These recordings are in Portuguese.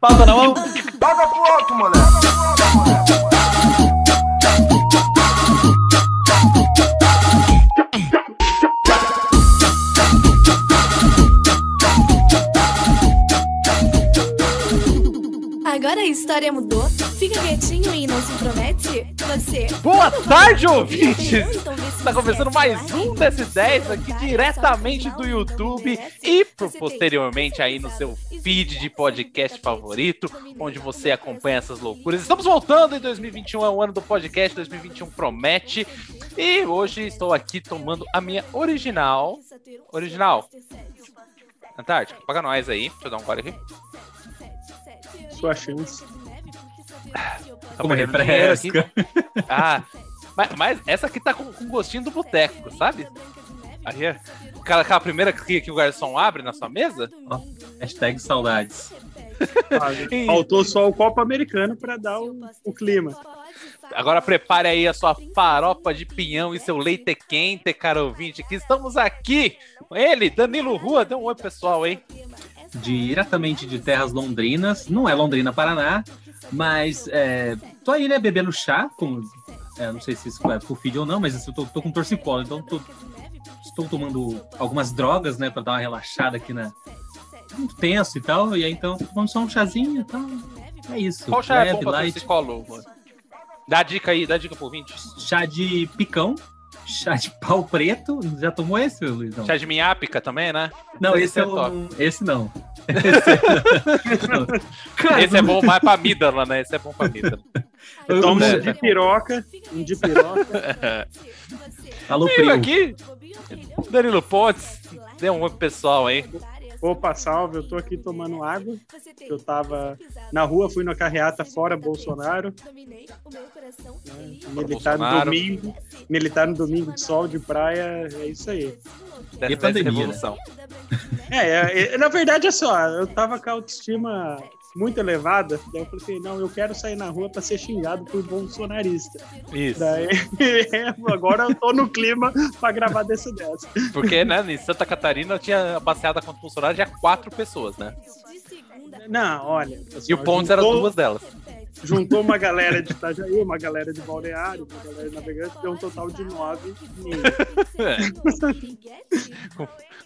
Pauta na mão. Joga pro alto, moleque. Agora a história mudou. Fica quietinho e não se intromete. Você. Boa tarde, ouvintes! Está começando mais um desses 10 aqui diretamente do YouTube e posteriormente aí no seu feed de podcast favorito, onde você acompanha essas loucuras. Estamos voltando em 2021, é o ano do podcast, 2021 promete. E hoje estou aqui tomando a minha original. Original. Antártica, paga nós aí. Deixa eu dar um gole aqui. Sua chance. Tá Como dinheiro aqui. refresca. Ah, mas, mas essa aqui tá com, com gostinho do boteco, sabe? Aí, é- aquela, aquela primeira que, que o garçom abre na sua mesa. Hashtag saudades. E Faltou só o copo americano para dar o, o clima. agora prepare aí a sua farofa de pinhão e seu leite quente, caro ouvinte, que estamos aqui com ele, Danilo Rua. Dê um oi, pessoal, hein? Diretamente de terras londrinas. Não é Londrina, Paraná. Mas é, tô aí, né, bebendo chá. Com, é, não sei se isso é pro feed ou não, mas eu tô, tô com torcicolo. Então tô, estou tomando algumas drogas, né, pra dar uma relaxada aqui na. Muito tenso e tal. E aí então, tomando só um chazinho e tal. É isso. Qual chá é bom pra torcicolo? Dá dica aí, dá dica pro ouvinte. Chá de picão. Chá de pau preto. Já tomou esse, Luizão? Chá de minhápica também, né? Não, Esse esse, é é o... esse não. Esse é bom mais pra amígdala, né? Esse é bom pra amígdala. Eu tomo É. um de piroca, um de piroca. Alô, primo. aqui, Danilo Pontes, dê um oi pro pessoal aí. Opa, salve, eu tô aqui tomando água. Eu tava na rua, fui na carreata fora Bolsonaro. Né? Militar no domingo. Militar no domingo de sol, de praia, é isso aí. Dessa, E pandemia, né? revolução. É, é, é, na verdade é só, eu tava com a autoestima muito elevada, daí eu falei assim, não, eu quero sair na rua pra ser xingado por bolsonarista. Isso. Daí, agora eu tô no clima pra gravar desse dessa. Porque, né, em Santa Catarina tinha passeada contra o Bolsonaro já quatro pessoas, né? Não, olha. assim, E o Pontes era duas delas. Juntou uma galera de Itajaí, uma galera de Balneário, uma galera de Navegante, deu um total de nove.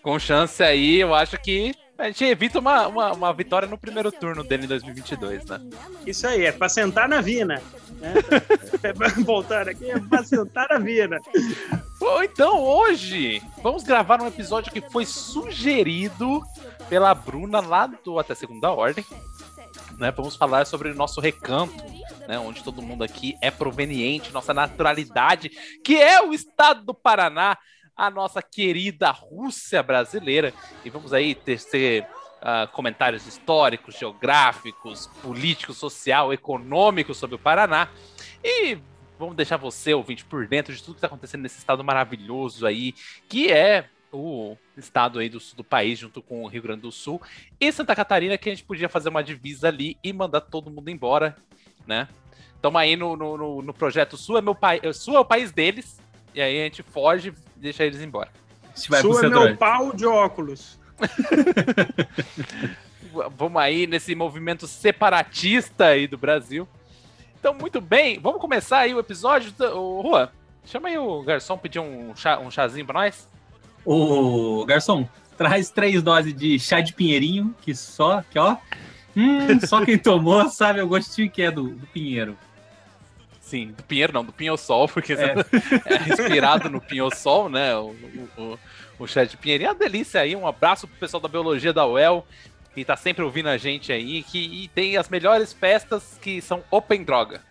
Com chance aí, eu acho que a gente evita uma, uma, uma vitória no primeiro turno dele em 2022, né? Isso aí, é pra sentar na vina. Né? Voltando aqui, é pra sentar na vina. Bom, então hoje vamos gravar um episódio que foi sugerido pela Bruna lá do Até Segunda Ordem. Né, vamos falar sobre o nosso recanto, né, onde todo mundo aqui é proveniente, nossa naturalidade, que é o estado do Paraná, a nossa querida Rússia brasileira. E vamos aí tecer ah, comentários históricos, geográficos, políticos, social, econômicos sobre o Paraná. E vamos deixar você, ouvinte, por dentro de tudo que está acontecendo nesse estado maravilhoso aí, que é o estado aí do sul do país, junto com o Rio Grande do Sul e Santa Catarina, que a gente podia fazer uma divisa ali e mandar todo mundo embora, né? Estamos aí no, no, no- no projeto Sul é meu país, Sul é o país deles, e aí a gente foge e deixa eles embora. Sua é meu pau de óculos. Vamos aí nesse movimento separatista aí do Brasil. Então, muito bem, vamos começar aí o episódio. Ô, Rua, chama aí o garçom pedir um, chá, um chazinho pra nós. Ô, garçom, traz três doses de chá de pinheirinho, que só, que ó, hum, só quem tomou sabe o gostinho que é do, do pinheiro. Sim, do Pinheiro não, do Pinho-Sol, porque É. é inspirado no Pinho-Sol, né? O, o, o, o chá de Pinheirinho. É uma delícia aí. Um abraço pro pessoal da Biologia da UEL, que tá sempre ouvindo a gente aí, que e tem as melhores festas que são Open Droga.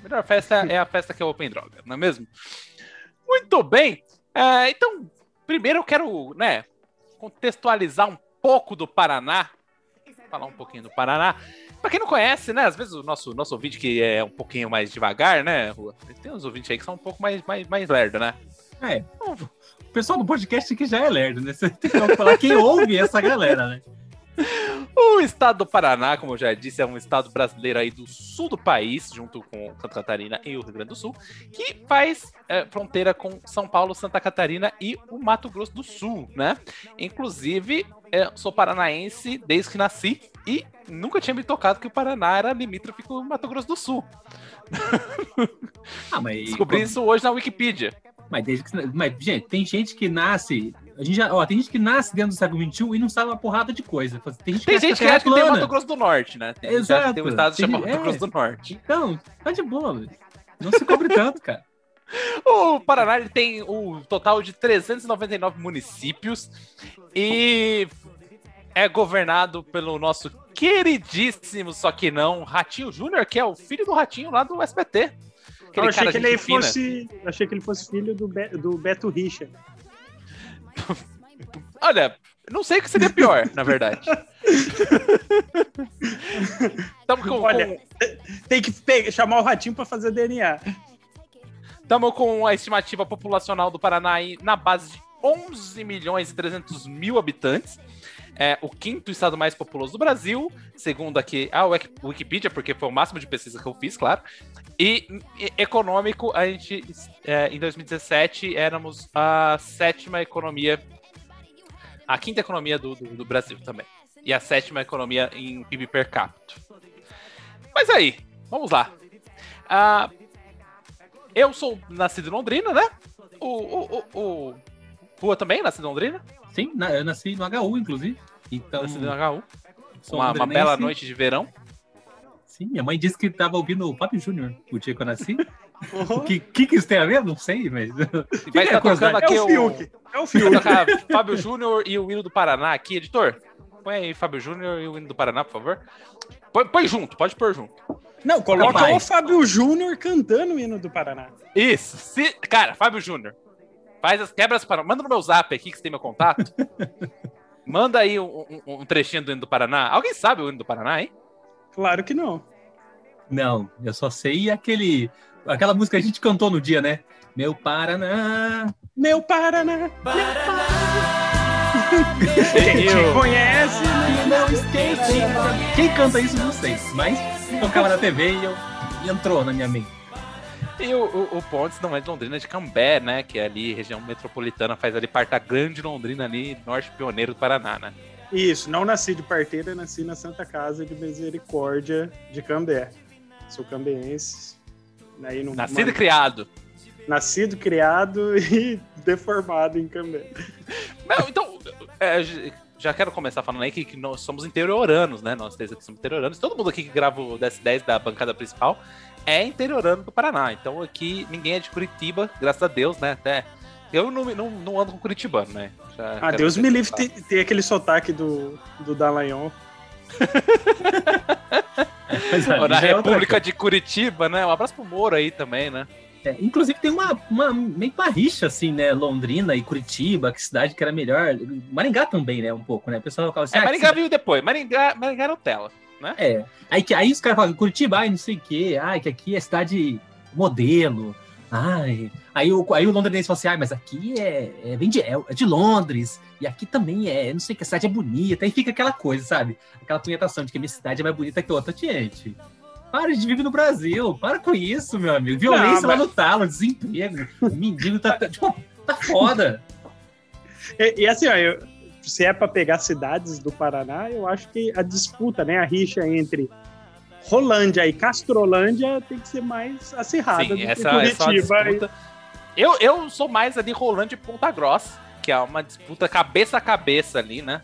A melhor festa é a festa que é Open Droga, não é mesmo? Muito bem. É, então, primeiro eu quero, né, contextualizar um pouco do Paraná. Falar um pouquinho do Paraná. Pra quem não conhece, né? Às vezes o nosso, nosso ouvinte que é um pouquinho mais devagar, né? Tem uns ouvintes aí que são um pouco mais, mais, mais lerdo, né? É, o pessoal do podcast aqui já é lerdo, né? Você tem que falar quem ouve essa galera, né? O estado do Paraná, como eu já disse, é um estado brasileiro aí do sul do país, junto com Santa Catarina e o Rio Grande do Sul, que faz é, fronteira com São Paulo, Santa Catarina e o Mato Grosso do Sul, né? Inclusive, é, sou paranaense desde que nasci, e nunca tinha me tocado que o Paraná era limítrofe com o Mato Grosso do Sul. Ah, mas. Descobri isso hoje na Wikipedia. Mas, desde que- mas, gente, tem gente que nasce. A gente já, ó, tem gente que nasce dentro do século XXI e não sabe uma porrada de coisa. Tem gente que, Tem acha gente que acha que tem. Mato Grosso do Norte, né? Tem gente que que tem um Exato. estado Tem- chamado Mato é. Grosso do Norte. Então, tá de boa, Luiz. Não se cobre tanto, cara. O Paraná ele tem o total de 399 municípios e é governado pelo nosso queridíssimo, só que não, Ratinho Júnior, que é o filho do Ratinho lá do SBT. Eu achei que, gente ele fina. fosse, achei que ele fosse filho do, Be- do Beto Richa. Olha, não sei o que seria pior, na verdade. Estamos com, Olha, tem que pe- chamar o Ratinho pra fazer DNA. Estamos com a estimativa populacional do Paraná na base de 11 milhões e 300 mil habitantes. É o quinto estado mais populoso do Brasil, segundo aqui a Wik- Wikipedia, porque foi o máximo de pesquisa que eu fiz, claro. E, e econômico, a gente, é, em 2017, éramos a sétima economia, a quinta economia do, do, do Brasil também. E a sétima economia em PIB per capita. Mas aí, vamos lá. Ah, eu sou nascido em Londrina, né? O, o, o, o Rua também, nascido em Londrina? Sim, na- eu nasci no HU, inclusive. Então, Nascido no HU. sou Uma, uma bela noite de verão. Sim, minha mãe disse que tava ouvindo o Fábio Júnior o dia que eu nasci. O que, que, que isso tem a ver? Não sei, mas. Vai que é estar tocando aqui É o o. Fiuk. É o Fiuk. tocar Fábio Júnior e o hino do Paraná aqui, editor. Põe aí Fábio Júnior e o hino do Paraná, por favor. Põe, põe junto, pode pôr junto. Não, coloca o Fábio Júnior cantando o hino do Paraná. Isso. Se... Cara, Fábio Júnior. Faz as quebras para. Manda no meu zap aqui que você tem meu contato. Manda aí um, um- um trechinho do hino do Paraná. Alguém sabe o hino do Paraná, hein? Claro que não. Não, eu só sei aquele. Aquela música que a gente cantou no dia, né? Meu Paraná. Meu Paraná. Quem Eu- te conhece, né? Não esquece. Quem canta isso, não sei. Mas tocava na TV e, eu, e entrou na minha mente. E o, o, o Pontes não é de Londrina, é de Cambé, né? Que é ali, região metropolitana, faz ali parte da grande Londrina ali, norte pioneiro do Paraná, né? Isso, não nasci de parteira, nasci na Santa Casa de Misericórdia de Cambé. Sou cambeense. Aí no, Nascido e criado. nascido, criado e deformado em Cambé. Não, então, é, já quero começar falando aí que, que nós somos interioranos, né? Nós três aqui somos interioranos. Todo mundo aqui que grava o DS10 da bancada principal é interiorano do Paraná. Então aqui ninguém é de Curitiba, graças a Deus, né? Até eu não, não, não ando com curitibano, né? Já Ah, Deus me livre ter, ter aquele sotaque do, do Dallagnol. Na é República de Curitiba, né? Um abraço pro Moro aí também, né? É, inclusive tem uma, uma meio uma rixa, assim, né? Londrina e Curitiba, que cidade que era melhor. Maringá também, né? Um pouco, né? O pessoal fala assim, É, ah, que Maringá cidade- veio depois. Maringá, Maringá era Nutella. É. Aí, que- aí os caras falam, Curitiba, ai, não sei o quê, ai, que aqui é cidade modelo. Ai. Aí o, aí o londrinense fala assim, ai, mas aqui é, é, vem de, é, é de Londres, e aqui também é, não sei que a cidade é bonita. Aí fica aquela coisa, sabe? Aquela punhetação de que a minha cidade é mais bonita que outra, gente. Para, a gente vive no Brasil. Para com isso, meu amigo. Violência Não, lá mas- no talo, desemprego. O mendigo tá, tá- tipo, tá foda. E, e assim, ó, eu- se é para pegar cidades do Paraná, eu acho que a disputa, né, a rixa entre Rolândia e Castrolândia tem que ser mais acirrada do Sim, que essa, essa é Curitiba. disputa. Eu, eu sou mais ali Rolândia e Ponta Grossa, que é uma disputa cabeça a cabeça ali, né?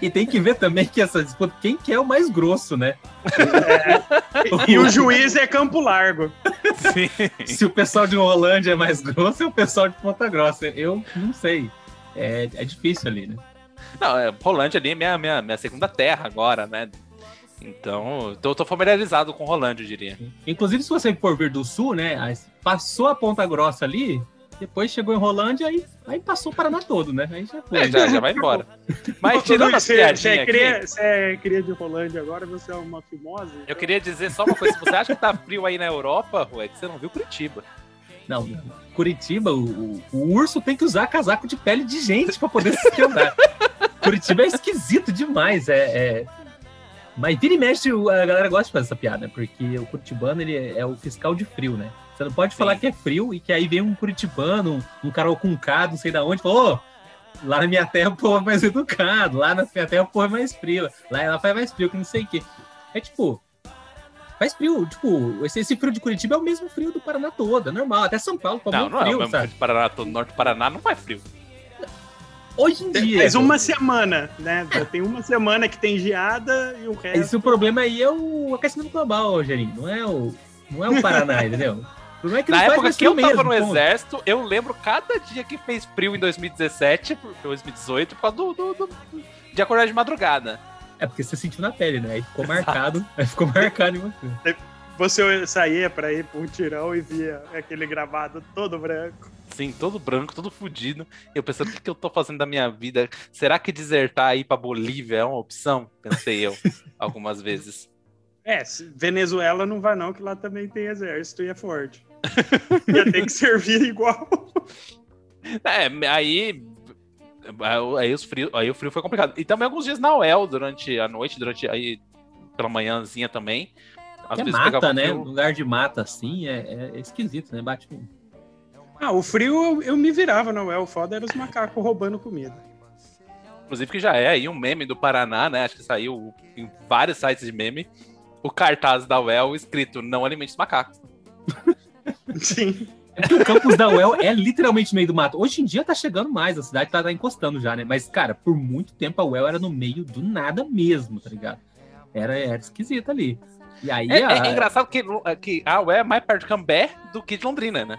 E tem que ver também que essa disputa, quem que é o mais grosso, né? e, e o juiz é Campo Largo. Sim. Se o pessoal de Rolândia é mais grosso, é o pessoal de Ponta Grossa. Eu não sei. É, é difícil ali, né? Não, é, Rolândia ali é minha, minha, minha segunda terra agora, né? Então, eu tô familiarizado com Rolândia, eu diria. Inclusive, se você for vir do sul, né? Passou a Ponta Grossa ali, depois chegou em Rolândia, aí, aí passou o Paraná todo, né? Aí já foi. É, já, já vai embora. Mas tirando as você, é cria, é cria de Rolândia agora, você é uma fimose? eu queria dizer só uma coisa. Se você acha que tá frio aí na Europa, é que você não viu Curitiba. Não, Curitiba, o, o- o urso tem que usar casaco de pele de gente pra poder se andar. Curitiba é esquisito demais, é, é- Mas vira e mexe, a galera gosta de fazer essa piada, porque o curitibano ele é, é o fiscal de frio, né? Você não pode falar Sim. que é frio e que aí vem um curitibano, um, um cara com K, não sei da onde, falou, ô, Lá na minha terra o povo é mais educado, lá na minha terra o povo é mais frio, lá ela faz mais frio que não sei o quê. É tipo, faz frio, tipo, esse, esse frio de Curitiba é o mesmo frio do Paraná todo, é normal, até São Paulo toma Não, não é frio, o mesmo sabe? frio do Paraná, todo norte do Paraná não faz frio. Hoje em dia. Faz uma semana, né? Tem uma semana que tem geada e o resto. Esse o problema aí é o aquecimento global, Gerinho, não é o, não é o Paraná, entendeu? O problema é que Na época que eu frio tava mesmo, no ponto. exército, eu lembro cada dia que fez frio em 2017, 2018, por causa do, do- do- de acordar de madrugada. É porque você sentiu na pele, né? Aí ficou marcado, aí ficou marcado em você. Você saía pra ir pra um tirão e via aquele gravado todo branco. Sim, todo branco, todo fudido. Eu pensando, o que, que eu tô fazendo da minha vida? Será que desertar aí pra Bolívia é uma opção? Pensei eu, algumas vezes. É, Venezuela não vai não, que lá também tem exército e é forte. Ia ter que servir igual. É, aí. Aí, os frio, aí o frio foi complicado. E também alguns dias na UEL, durante a noite, durante aí pela manhãzinha também. Às Que é mata, né? frio. Lugar de mata assim é, é esquisito, né? Bate um. Ah, o frio eu, eu me virava na UEL. O foda era os macacos roubando comida. Inclusive que já é aí um meme do Paraná, né? Acho que saiu em vários sites de meme. O cartaz da UEL escrito não alimente os macacos. Sim. É porque o campus da UEL é literalmente no meio do mato. Hoje em dia tá chegando mais, a cidade tá, tá encostando já, né? Mas, cara, por muito tempo a UEL era no meio do nada mesmo, tá ligado? Era, era esquisito ali. E aí, É, a- é engraçado que, que a UEL é mais perto de Cambé do que de Londrina, né?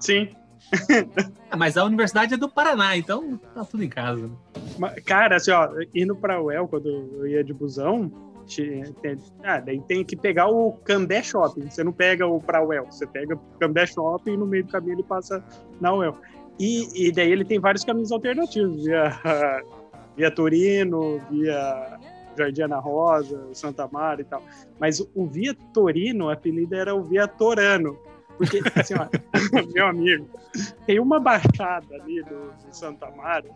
Sim. Mas a universidade é do Paraná, então tá tudo em casa. né? Cara, assim, ó, indo pra UEL, quando eu ia de busão, tinha- tem, ah, daí tem que pegar o Cambé Shopping. Você não pega o pra UEL, você pega o Cambé Shopping e no meio do caminho ele passa na UEL. E, e daí ele tem vários caminhos alternativos, via, via Torino, via Jardim Ana Rosa, Santa Mara e tal. Mas o Via Torino, o apelido era o Via Torano. Porque, assim, ó, meu amigo, tem uma baixada ali do, do Santa Mara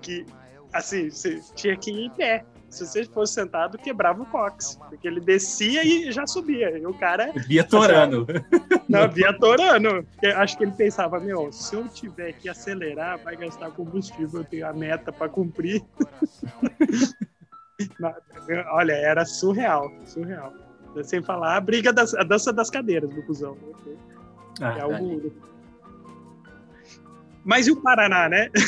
que, assim, você tinha que ir em pé. Se você fosse sentado, quebrava o cox. Porque ele descia e já subia. E o cara Via Torano. não via torando. Eu Acho que ele pensava, meu, se eu tiver que acelerar, vai gastar combustível, eu tenho a meta para cumprir. Olha, era surreal, surreal. Sem falar a briga das, a dança das cadeiras do cuzão. Ah, É algo... Mas e o Paraná, né?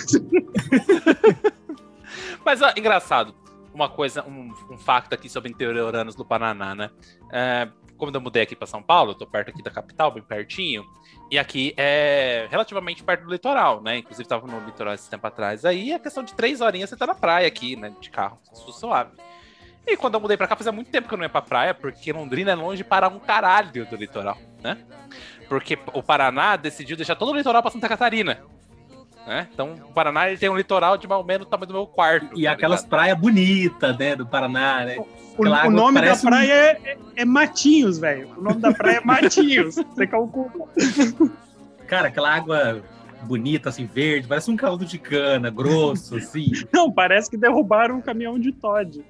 Mas, ó, engraçado, uma coisa, um, um facto aqui sobre interioranos do Paraná, né? É, como eu mudei aqui para São Paulo, eu tô perto aqui da capital, bem pertinho, e aqui é relativamente perto do litoral, né? Inclusive tava no litoral esse tempo atrás. Aí é questão de três horinhas você tá na praia aqui, né? De carro, suave. E quando eu mudei pra cá, fazia muito tempo que eu não ia pra praia, porque Londrina é longe para um caralho do litoral, né? Porque o Paraná decidiu deixar todo o litoral pra Santa Catarina. Né? Então, o Paraná ele tem um litoral de mais ou menos o tamanho do meu quarto. E tá aquelas praias bonitas, né, do Paraná, né? O, o nome da parece um- praia é, é- é Matinhos, velho. O nome da praia é Matinhos. Você calcula. Cara, aquela água bonita, assim, verde, parece um caldo de cana, grosso, assim. Não, parece que derrubaram um caminhão de Todd.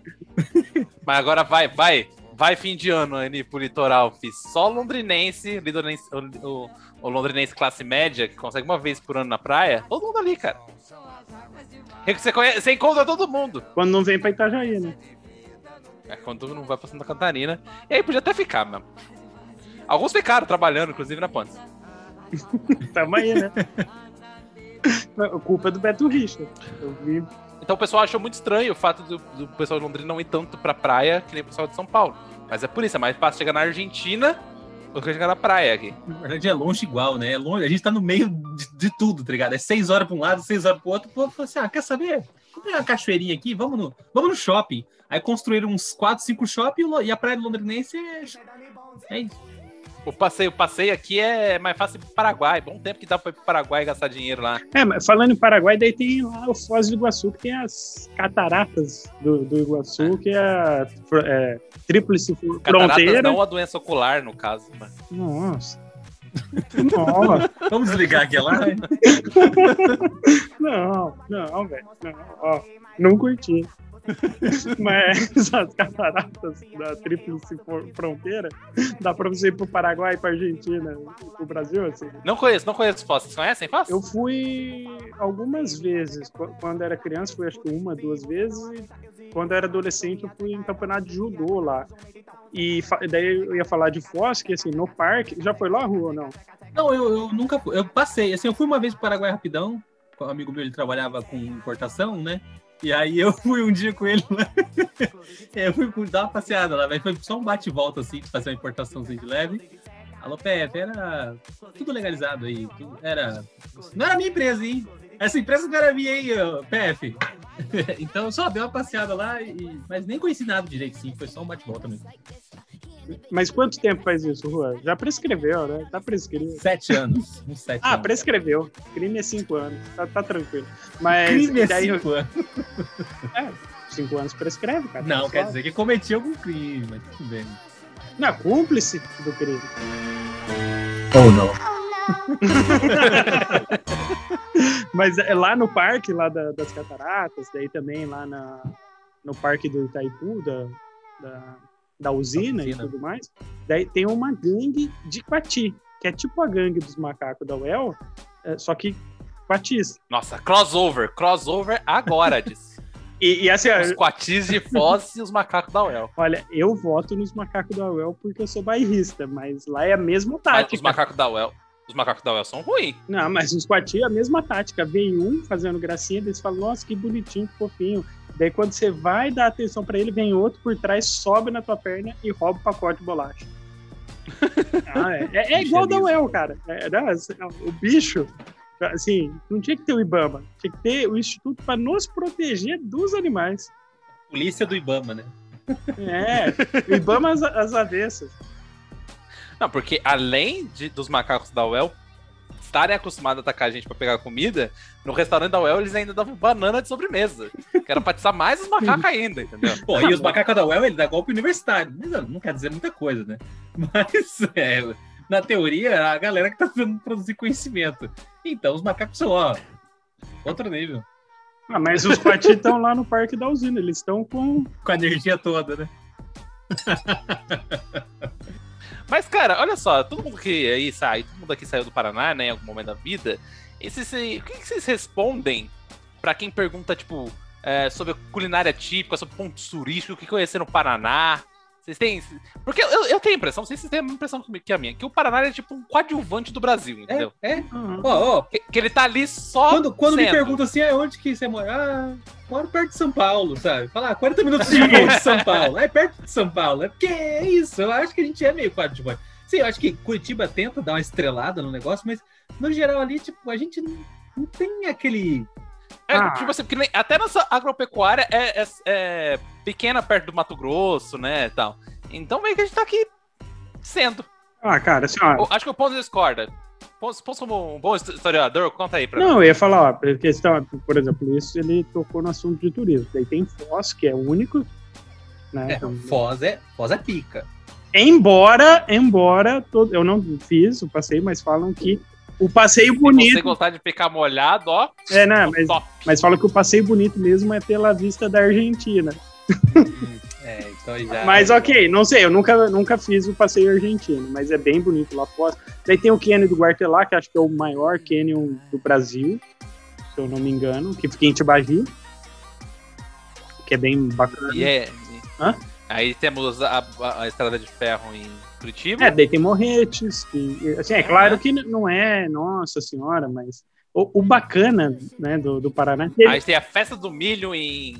Mas agora vai, vai, vai fim de ano ali pro litoral, fiz só londrinense, londrinense o, o- o londrinense classe média, que consegue uma vez por ano na praia, todo mundo ali, cara. Você, conhece, você encontra todo mundo. Quando não vem pra Itajaí, né? É quando não vai pra Santa Catarina. E aí podia até ficar mesmo. Alguns ficaram trabalhando, inclusive na Ponte. Tamo aí, né? A culpa é do Beto Richa. Eu vi. Então o pessoal achou muito estranho o fato do, do pessoal de Londrina não ir tanto pra praia que nem o pessoal de São Paulo. Mas é por isso, é mais fácil chegar na Argentina do que chegar na praia aqui. Na verdade é longe igual, né? É longe, a gente tá no meio de, de tudo, tá ligado? É seis horas pra um lado, seis horas pro outro. O povo falou assim: ah, quer saber? Vamos pegar uma cachoeirinha aqui, vamos no, vamos no shopping. Aí construíram uns quatro, cinco shopping e e a praia do londrinense é. É isso. O passeio, o passeio aqui é mais fácil ir pro Paraguai. Bom tempo que dá pra ir pro Paraguai gastar dinheiro lá. É, mas falando em Paraguai, daí tem lá o Foz do Iguaçu, que tem as cataratas do, do Iguaçu, que é a é, tríplice Cataratas fronteira. não a doença ocular, no caso. Mas... Nossa. Nossa. Vamos desligar aqui lá. Não, não, velho. Não, ó, não curti. Mas as cataratas da Tríplice Fronteira, dá pra você ir pro Paraguai, pra Argentina, pro Brasil, assim. Não conheço, não conheço Foz. Vocês conhecem Foz? Eu fui algumas vezes. Qu- Quando era criança, fui acho que uma, duas vezes. Quando era adolescente, eu fui em campeonato de judô lá. E daí eu ia falar de Foz, que assim, no parque. Já foi lá, Rua, ou não? Não, eu, eu nunca fui. Eu passei, assim, eu fui uma vez pro Paraguai rapidão. com Um amigo meu, ele trabalhava com importação, né? E aí eu fui um dia com ele lá. É, eu fui dar uma passeada lá, mas foi só um bate e volta, assim, de fazer uma importaçãozinha de leve. Alô, PF, era tudo legalizado aí. era. Não era minha empresa, hein? Essa empresa não era minha, hein, PF. então só dei uma passeada lá, e... mas nem conheci nada direito, sim. Foi só um bate e volta mesmo. Mas quanto tempo faz isso, Rua? Já prescreveu, né? Tá prescrito. Sete anos. Uns sete Ah, anos. prescreveu. Crime é cinco anos. Tá, tá tranquilo. Mas Crime é daí, cinco anos. cinco anos prescreve, cara. Não, Só- quer dizer que cometi algum crime, mas tudo bem. Não, cúmplice do crime. Ou não. Mas é lá no parque, lá da- das cataratas, daí também lá na, no parque do Itaipu, da, da, da usina, usina. e tudo mais, daí tem uma gangue de Quati, que é tipo a gangue dos macacos da UEL, é, só que Quatis. Nossa, crossover. Crossover agora, disse. E, e assim, Os quatis de Foz e os macacos da UEL. olha, eu voto nos macacos da UEL porque eu sou bairrista, mas lá é a mesma Mas tática. os macacos da UEL. Os macacos da UEL são ruins. Não, mas os Quati é a mesma tática. Vem um fazendo gracinha, eles falam, nossa, que bonitinho, que fofinho. Daí quando você vai dar atenção pra ele, vem outro por trás, sobe na tua perna e rouba o pacote de bolacha. Ah, é, é- é igual da UEL, cara. É, não, assim, o bicho, assim, não tinha que ter o IBAMA, tinha que ter o Instituto para nos proteger dos animais. Polícia do Ibama, né? É, o IBAMA às, às avessas. Não, porque além de, dos macacos da UEL estarem acostumados a atacar a gente pra pegar comida, no restaurante da UEL eles ainda davam banana de sobremesa. Que era pra atiçar mais os macacos ainda, entendeu? Pô, e os macacos da UEL, ele dá golpe universitário. Não quer dizer muita coisa, né? Mas, é, na teoria, é a galera que tá tentando produzir conhecimento. Então, os macacos são, ó, outro nível. Ah, mas os Quati estão lá no parque da usina, eles estão com Com a energia toda, né? Mas, cara, olha só, todo mundo que aí sai, todo mundo aqui saiu do Paraná, né, em algum momento da vida. Esse, esse- o que, que vocês respondem pra quem pergunta, tipo, é, sobre culinária típica, sobre pontos turísticos, o que conhecer no Paraná? Vocês têm. Porque eu, eu tenho a impressão, não sei se vocês têm a mesma impressão que a minha, que o Paraná é tipo um coadjuvante do Brasil, entendeu? É, é. Aham. Ó, ó, Que, que ele tá ali só. quando, quando me sendo. perguntam assim, ah, onde que você mora? Ah, moro perto de São Paulo, sabe? Falar, ah, 40 minutos de voo de São Paulo. É perto de São Paulo. É porque é isso, eu acho que a gente é meio coadjuvante. Sim, eu acho que Curitiba tenta dar uma estrelada no negócio, mas no geral ali, tipo, a gente não, não tem aquele. É, Ah. tipo assim, porque nem- até nossa agropecuária é, é- é pequena perto do Mato Grosso, né, e tal. Então meio que a gente tá aqui sendo. Ah, cara, assim, ó. O- Acho que o Ponzo discorda. Ponzo, Ponzo como um bom historiador, conta aí pra mim. Não, eu ia falar, ó, questão, por exemplo, isso ele tocou no assunto de turismo. Daí tem Foz, que é único, né? É, Foz é, Foz é pica. Embora, embora, todo, eu não fiz o passeio, mas falam que o passeio Se você bonito. gostar de ficar molhado, ó. É, não, mas, top. mas falam que o passeio bonito mesmo é pela vista da Argentina. É, então já. Mas ok, não sei, eu nunca, nunca fiz o passeio argentino, mas é bem bonito lá fora. Daí tem o Canyon do Guartelá, que acho que é o maior canyon do Brasil, se eu não me engano, que fica em Tibagi. Que é bem bacana. E é. Hã? Aí temos a, a- a estrada de ferro em Curitiba. É, daí tem Morretes, que, assim, é claro que n- não é, nossa senhora, mas o, o bacana, né, do, do Paraná, é que Aí tem a festa do milho em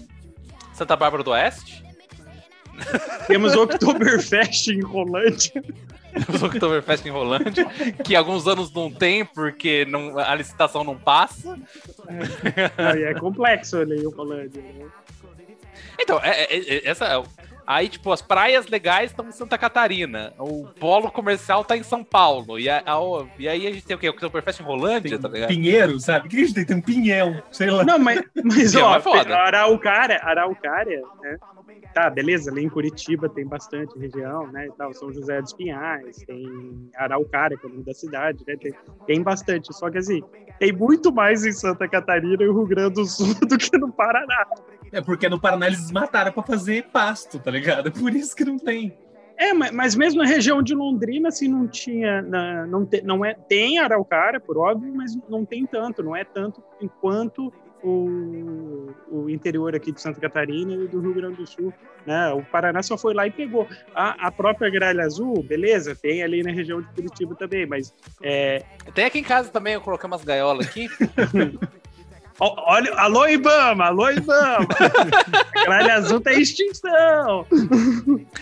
Santa Bárbara do Oeste. temos o Oktoberfest em Rolândia, Temos o Oktoberfest em Rolândia, que alguns anos não tem, porque não- a licitação não passa. aí é complexo ali o Rolândia, né? Então, é- é- é- essa. Aí, tipo, as praias legais estão em Santa Catarina. O polo comercial tá em São Paulo. E, a- a- e aí a gente tem o quê? O Oktoberfest em Rolândia, tá ligado? Pinheiro, sabe? O que a gente tem? Tem um pinhão, sei lá. Não, mas, mas ó, é foda. Araucária, Araucária, né? Tá, beleza, ali em Curitiba tem bastante região, né, e tal, São José dos Pinhais, tem Araucária, que é o nome da cidade, né, tem, tem bastante, só que assim, tem muito mais em Santa Catarina e Rio Grande do Sul do que no Paraná. É porque no Paraná eles desmataram pra fazer pasto, tá ligado? É por isso que não tem. É, mas, mesmo na região de Londrina, assim, não tinha, não, te- não é, tem Araucária, por óbvio, mas não tem tanto, não é tanto enquanto o, o interior aqui de Santa Catarina e do Rio Grande do Sul, né? O Paraná só foi lá e pegou. A, a própria gralha azul, beleza, tem ali na região de Curitiba também, mas é, Tem aqui em casa também, eu coloquei umas gaiolas aqui. olha, alô Ibama, alô Ibama, a gralha azul tá em extinção.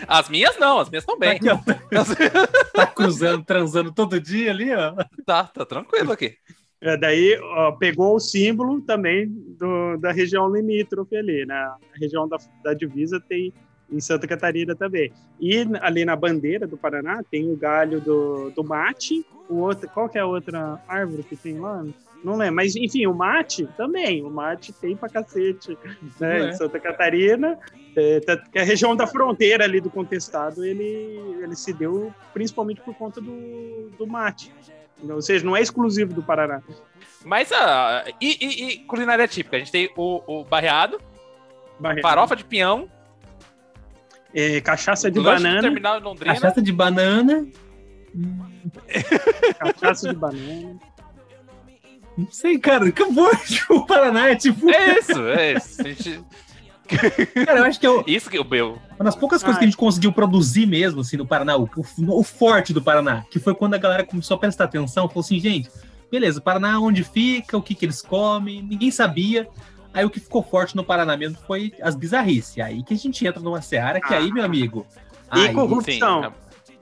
As minhas não, as minhas estão Tá, bem. aqui, ó, tá cruzando, transando todo dia ali, ó. Tá, tá tranquilo aqui. É, daí ó, pegou o símbolo também do, da região limítrofe ali, né? A região da, da divisa tem em Santa Catarina também. E ali na bandeira do Paraná tem o galho do, do mate, o outro, qual que é a outra árvore que tem lá? Não lembro, mas enfim, o mate também, o mate tem pra cacete, né? É. Em Santa Catarina, é, tanto que a região da fronteira ali do contestado, ele, ele se deu principalmente por conta do, do mate. Ou seja, não é exclusivo do Paraná. Mas a. e, e- e culinária típica? A gente tem o, o barreado, Barreira. farofa de pinhão, É, cachaça de banana. terminal em Londrina. Cachaça de banana. Cachaça de banana. Não sei, cara. Acabou. O Paraná é tipo. É isso, é isso. A gente- Cara, eu acho que é o- Isso que o meu. uma das poucas coisas que a gente conseguiu produzir mesmo, assim, no Paraná, o, o- o forte do Paraná, que foi quando a galera começou a prestar atenção, falou assim, gente, beleza, Paraná onde fica, o que que eles comem, ninguém sabia. Aí o que ficou forte no Paraná mesmo foi as bizarrices. Aí que a gente entra numa seara que aí, meu amigo. E aí- corrupção. Sim,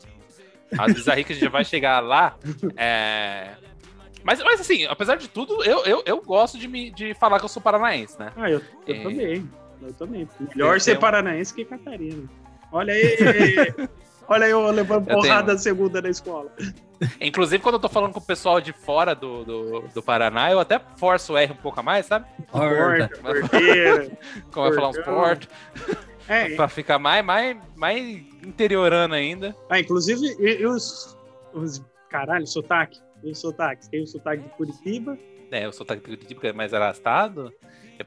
As bizarrices que a gente já vai chegar lá. é, Mas, mas assim, apesar de tudo, eu, eu, eu gosto de, me, de falar que eu sou paranaense, né? Ah, eu, eu É. também. Eu também. Melhor Eu ser paranaense que Catarina. Olha aí. Olha aí eu levando Eu porrada tenho- segunda na escola. Inclusive, quando eu tô falando com o pessoal de fora do, do, do Paraná, eu até forço o R um pouco a mais, sabe? Porta, porteira. Como vai falar uns portos, É, pra ficar mais, mais, mais interiorano ainda. ah, inclusive, e, e os, os. Caralho, sotaque. E os sotaques. Tem o sotaque de Curitiba. É, o sotaque de Curitiba é mais arrastado.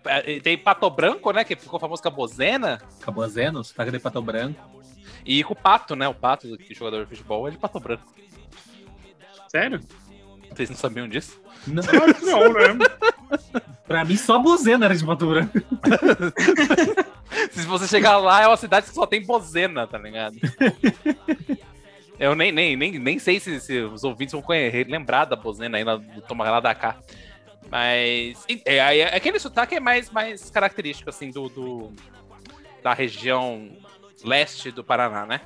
É, é, Tem Pato Branco, né? Que ficou famoso com a Bozena. Cabozeno, sotaque de pato branco. E com o Pato, né? O Pato, que é jogador de futebol, é de Pato Branco. Sério? Vocês não sabiam disso? Não, não, né? pra mim, só Bozena era de pato branco. Se você chegar lá, é uma cidade que só tem Bozena, tá ligado? Eu nem, nem, nem, nem sei se, se os ouvintes vão conhecer, lembrar da Bozena aí na- do Toma lá da cá. Mas é, é, é aquele sotaque é mais, mais característico, assim, do, do- da região leste do Paraná, né?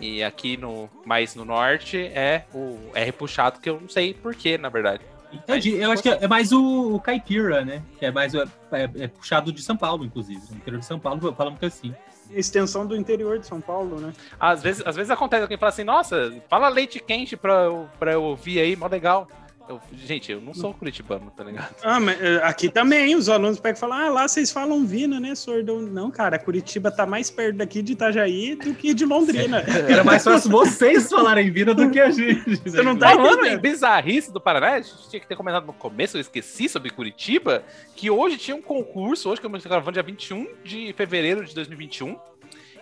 E aqui no mais no norte é o R puxado, que eu não sei porquê, na verdade. Entendi. Eu acho que é mais o, o caipira, né? Que é mais é, é- puxado de São Paulo, inclusive. No interior de São Paulo falam muito assim. Extensão do interior de São Paulo, né? Às vezes, às vezes acontece alguém fala assim, nossa, fala leite quente pra eu, pra eu ouvir aí, mó legal. Eu, gente, eu não sou curitibano, tá ligado? Ah, mas eh, aqui também os alunos pegam e falam: ah, lá vocês falam Vina, né, sordão? Não, cara, Curitiba tá mais perto daqui de Itajaí do que de Londrina. Era mais fácil vocês falarem vida do que a gente. Você não tá Falando em bizarrice do Paraná, a gente tinha que ter comentado no começo, eu esqueci sobre Curitiba, que hoje tinha um concurso, hoje que eu estou gravando dia 21 de fevereiro de 2021,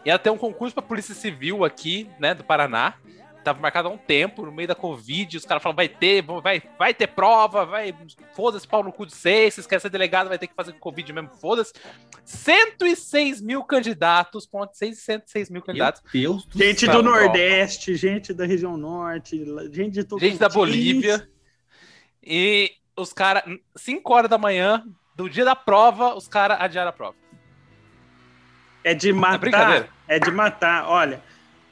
ia ter um concurso pra Polícia Civil aqui, né, do Paraná. Tava marcado há um tempo, no meio da Covid, os caras falaram, vai ter, vai, vai ter prova, vai, foda-se, pau no cu de vocês, se vocês querem ser delegado, vai ter que fazer com Covid mesmo, foda-se. 106 mil candidatos, ponto, 606 mil Meu candidatos. Deus do Gente céu. do Nordeste, gente da região Norte, gente de todo gente da Bolívia. E os caras, 5 horas da manhã, do dia da prova, os caras adiaram a prova. É de matar. brincadeira. É de matar, olha.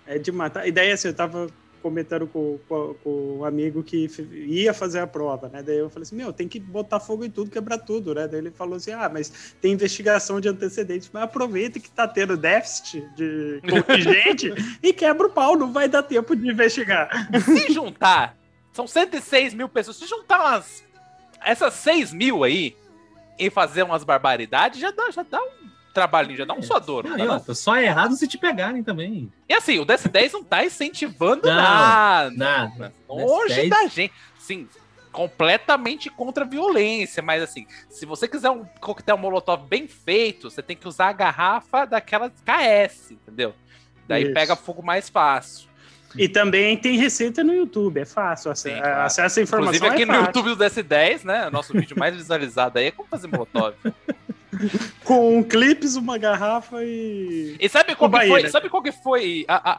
É de matar. E daí, assim, eu tava comentando com, com, com um amigo que ia fazer a prova, né? Daí eu falei assim, meu, tem que botar fogo em tudo, quebrar tudo, né? Daí ele falou assim, ah, mas tem investigação de antecedentes, mas aproveita que tá tendo déficit de contingente e quebra o pau, não vai dar tempo de investigar. Se juntar, são 106 mil pessoas, se juntar umas, essas 6 mil aí e fazer umas barbaridades, já dá, já dá um, trabalhinho, já dá um suador. não ó, tá só errado se te pegarem também. E assim, o DS10 não tá incentivando Não, nada. Nada. Longe DS10 da gente. Sim, completamente contra a violência. Mas assim, se você quiser um coquetel molotov bem feito, você tem que usar a garrafa daquela KS, entendeu? Daí Isso. pega fogo mais fácil. E também tem receita no YouTube, é fácil. Ac Sim, claro. Acesso à informação Inclusive aqui é no fácil. YouTube do DS10, né? Nosso vídeo mais visualizado aí é como fazer molotov. Com um clipes, uma garrafa e... E sabe qual, que foi, sabe qual que foi a, a,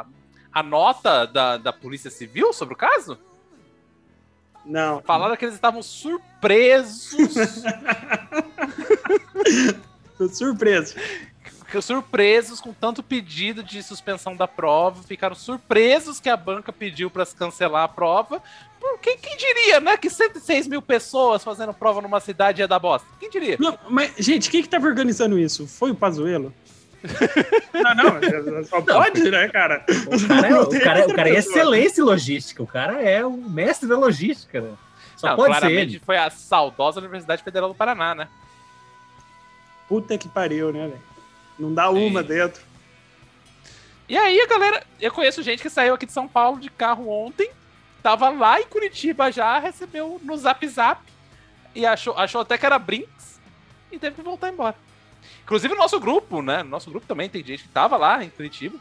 a, a nota da, da Polícia Civil sobre o caso? Não. Falaram que eles estavam surpresos surpreso. Ficaram surpresos com tanto pedido de suspensão da prova, ficaram surpresos que a banca pediu para se cancelar a prova. Porque quem diria, né? Que 106 mil pessoas fazendo prova numa cidade ia dar bosta. Quem diria? Não, mas, gente, quem que tava organizando isso? Foi o Pazuello? não, não, só pode, né, cara? O cara, é, Não o tem cara, o cara é excelência em logística. O cara é o mestre da logística. Né? Só Não, pode ser claramente ele. foi a saudosa Universidade Federal do Paraná, né? Puta que pariu, né, velho? Não dá uma dentro. E aí, a galera, eu conheço gente que saiu aqui de São Paulo de carro ontem, tava lá em Curitiba já, recebeu no zap zap e achou, achou até que era Brinks e teve que voltar embora. Inclusive o nosso grupo, né? Nosso grupo também tem gente que tava lá em Curitiba.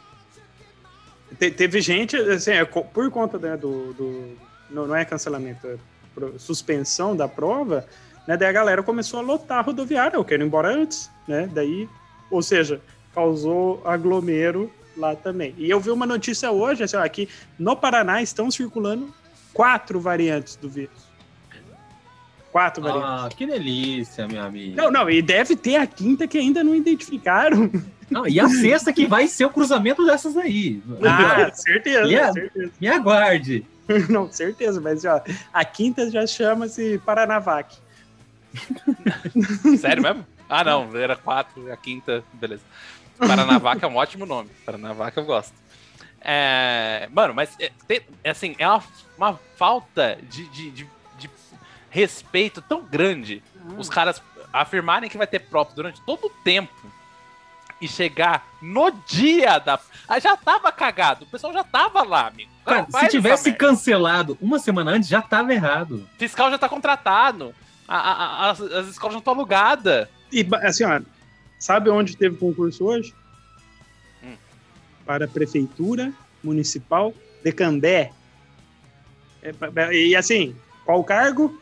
Te- teve gente, assim, é, por conta né, do. do- não, não é cancelamento, é pro- suspensão da prova, né? Daí a galera começou a lotar a rodoviária, eu quero ir embora antes, né? Daí, ou seja, causou aglomero lá também. E eu vi uma notícia hoje, assim, ó, que no Paraná estão circulando quatro variantes do vírus. Quatro variantes. Ah, que delícia, meu amigo. Não, não, e deve ter a quinta que ainda não identificaram. Não, e a sexta que vai ser o cruzamento dessas aí. Ah, certeza, Yeah. certeza. Me aguarde. Não, certeza, mas ó, a quinta já chama-se Paranavac. Sério mesmo? Ah, não, era quatro, a quinta, beleza. Paranavaca é um ótimo nome. Paranavaca eu gosto. É, mano, mas é, tem- é assim, é uma, uma falta de, de, de- de respeito tão grande os caras afirmarem que vai ter prova durante todo o tempo e chegar no dia da. Ah, já tava cagado, o pessoal já tava lá, amigo. Cara, se tivesse cancelado uma semana antes, já tava errado. O fiscal já tá contratado. A- a- a- as, as escolas já estão alugadas. E assim, ó, sabe onde teve concurso hoje? Hum. Para a Prefeitura Municipal de Cambé. É, e assim, qual cargo?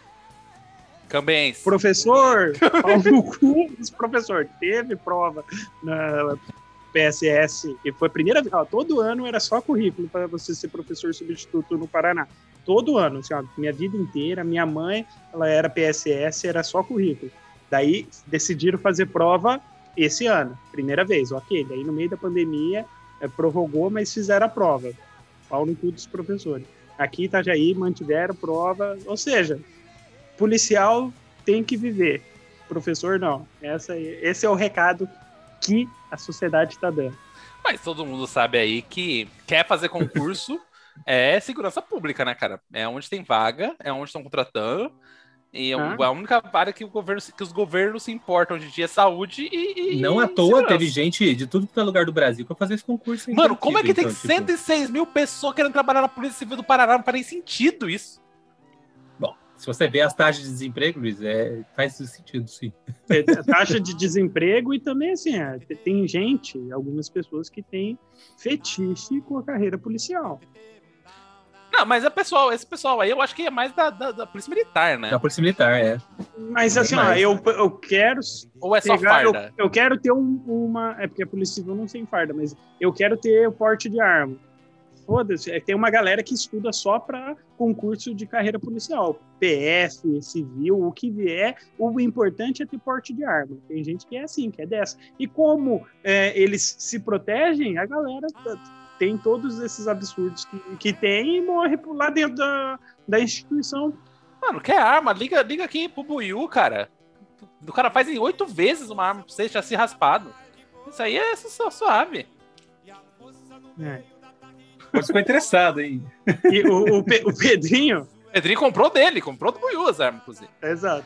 Cambense. Professor, pau no cu dos professor. Teve prova na PSS, e foi a primeira vez, todo ano era só currículo para você ser professor substituto no Paraná. Todo ano, assim, ó, minha vida inteira, minha mãe, ela era PSS, era só currículo. Daí decidiram fazer prova esse ano, primeira vez, ok. Daí no meio da pandemia eh, prorrogou, mas fizeram a prova. Pau no cu dos professores. Aqui em Itajaí mantiveram prova, ou seja, policial tem que viver, professor não. Essa, esse é o recado que a sociedade está dando. Mas todo mundo sabe aí que quer fazer concurso é segurança pública, né, cara? É onde tem vaga, é onde estão contratando. E é Ah. a única área que, o governo, que os governos se importam hoje em dia é saúde e. e- Não à e toa segurança. teve gente de tudo que é lugar do Brasil pra fazer esse concurso. em Mano, como é que Curitiba, tem então, tipo, 106 mil pessoas querendo trabalhar na Polícia Civil do Paraná? Não faz nem sentido isso. Bom, se você vê as taxas de desemprego, Luiz, é, faz sentido, sim. É, a taxa de desemprego e também assim, é, tem gente, algumas pessoas que têm fetiche com a carreira policial. Não, mas é pessoal, esse pessoal aí eu acho que é mais da, da, da Polícia Militar, né? Da Polícia Militar, é. Mas assim, ó, mais. eu, eu quero Ou é só pegar, eu, farda? eu quero ter um- uma. É porque a Polícia Civil não tem farda, mas eu quero ter o porte de arma. Foda-se, é, tem uma galera que estuda só para concurso de carreira policial. PF, civil, o que vier, o importante é ter porte de arma. Tem gente que é assim, que é dessa. E como é, eles se protegem, a galera tem todos esses absurdos que, que tem e morre lá dentro da, da instituição. Mano, quer arma? Liga, liga aqui pro Buiu, cara. O cara faz em oito vezes uma arma pra você já se raspado. Isso aí é su- suave. É. Você ficou interessado, hein? E o, o Pe- o Pedrinho, Pedrinho comprou dele, comprou do Buiu as armas, inclusive. Exato.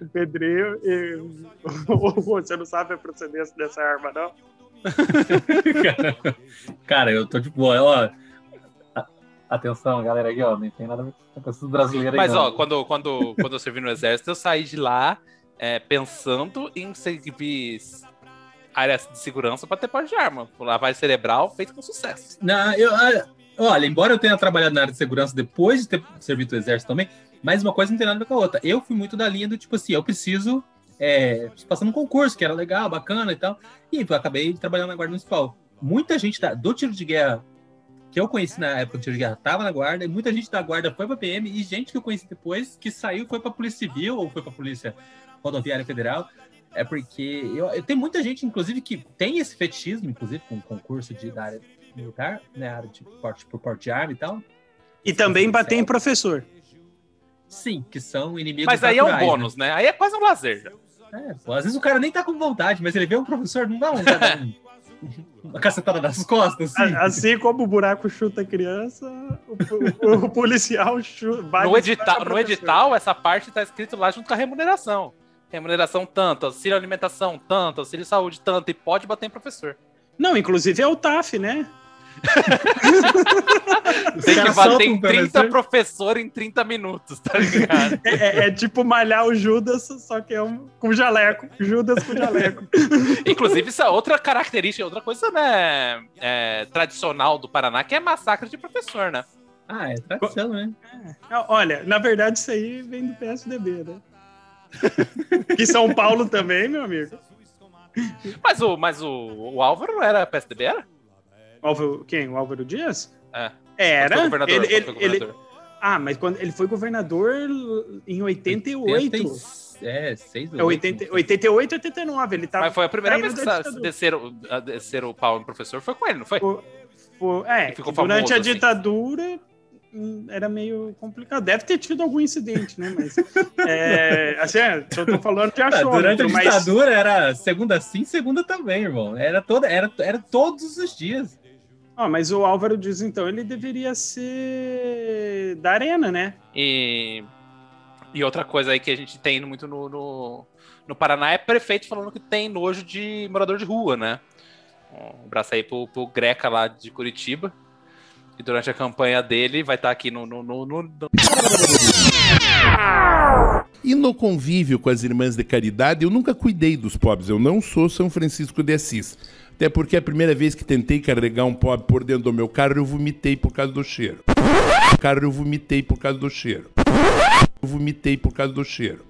O pedreiro. e- Você não sabe a procedência dessa arma, não? Cara, cara, eu tô de boa. Ó, atenção, galera, aqui, ó. Nem tem nada a ver com esses brasileiros aí. Mas, não. ó, quando, quando, quando eu servi no exército, eu saí de lá é, pensando em servir áreas de segurança pra ter porte de arma. Lavagem cerebral feito com sucesso. Não, eu, ah, olha, embora eu tenha trabalhado na área de segurança depois de ter servido o exército também, mas uma coisa não tem nada a ver com a outra. Eu fui muito da linha do tipo assim, eu preciso é, passar num concurso, que era legal, bacana e tal, e eu acabei trabalhando na Guarda Municipal. Muita gente da- do tiro de guerra que eu conheci na época do tiro de guerra tava na guarda, e muita gente da guarda foi pra PM, e gente que eu conheci depois que saiu foi pra Polícia Civil ou foi pra Polícia Rodoviária Federal. É porque eu, eu- tem muita gente, inclusive, que tem esse fetichismo, inclusive, com concurso de, da área militar, né? Área de porte por porte de arma e tal. E também bater em professor. Sim, que são inimigos. Mas aí é um naturais, bônus, né? Aí é quase um lazer. É, pô, às vezes o cara nem tá com vontade, mas ele vê um professor, não dá um, um- uma cacetada nas costas, assim. Assim como o buraco chuta a criança, o, o- o policial chuta. bate No edital, no edital, essa parte tá escrito lá junto com a remuneração. Remuneração tanto, auxílio alimentação tanto, auxílio saúde tanto, e pode bater em professor. Não, inclusive é o TAF, né? Tem que bater em um 30 professor. professores em 30 minutos, tá ligado? É, é- é tipo malhar o Judas, só que é um com jaleco. Judas com jaleco. Inclusive, isso é outra característica, outra coisa, né? é, tradicional do Paraná, que é massacre de professor, né? Ah, é tradição, né? Ah, Olha, na verdade isso aí vem do PSDB, né? que São Paulo também, meu amigo. Mas o, mas o, o Álvaro não era PSDB, era? Álvaro, quem? O Álvaro Dias? É. Era. Foi governador, Ele- foi ele- ele- ah, mas quando ele foi governador em 88. 80 É, 6 É 80, 88, 89. Ele tava. Mas foi a primeira vez que desceram, desceram o pau no professor, foi com ele, não foi? É, E ficou durante famoso, a assim. ditadura hum, era meio complicado. Deve ter tido algum incidente, né? Mas. é, assim, é, eu tô falando de Ah, achômetro, durante a mas. ditadura era segunda sim, segunda também, irmão. Era, toda, era, era todos os dias. Ó, mas o Álvaro diz então, ele deveria ser da arena, né? E, e outra coisa aí que a gente tem muito no, no, no Paraná é prefeito falando que tem nojo de morador de rua, né? Um abraço aí pro, pro Greca lá de Curitiba. E durante a campanha dele vai estar aqui no, no, no- no- no- E no convívio com as irmãs de caridade, eu nunca cuidei dos pobres. Eu não sou São Francisco de Assis. Até porque a primeira vez que tentei carregar um pobre por dentro do meu carro, eu vomitei por causa do cheiro. Carro, eu vomitei por causa do cheiro. Eu vomitei por causa do cheiro.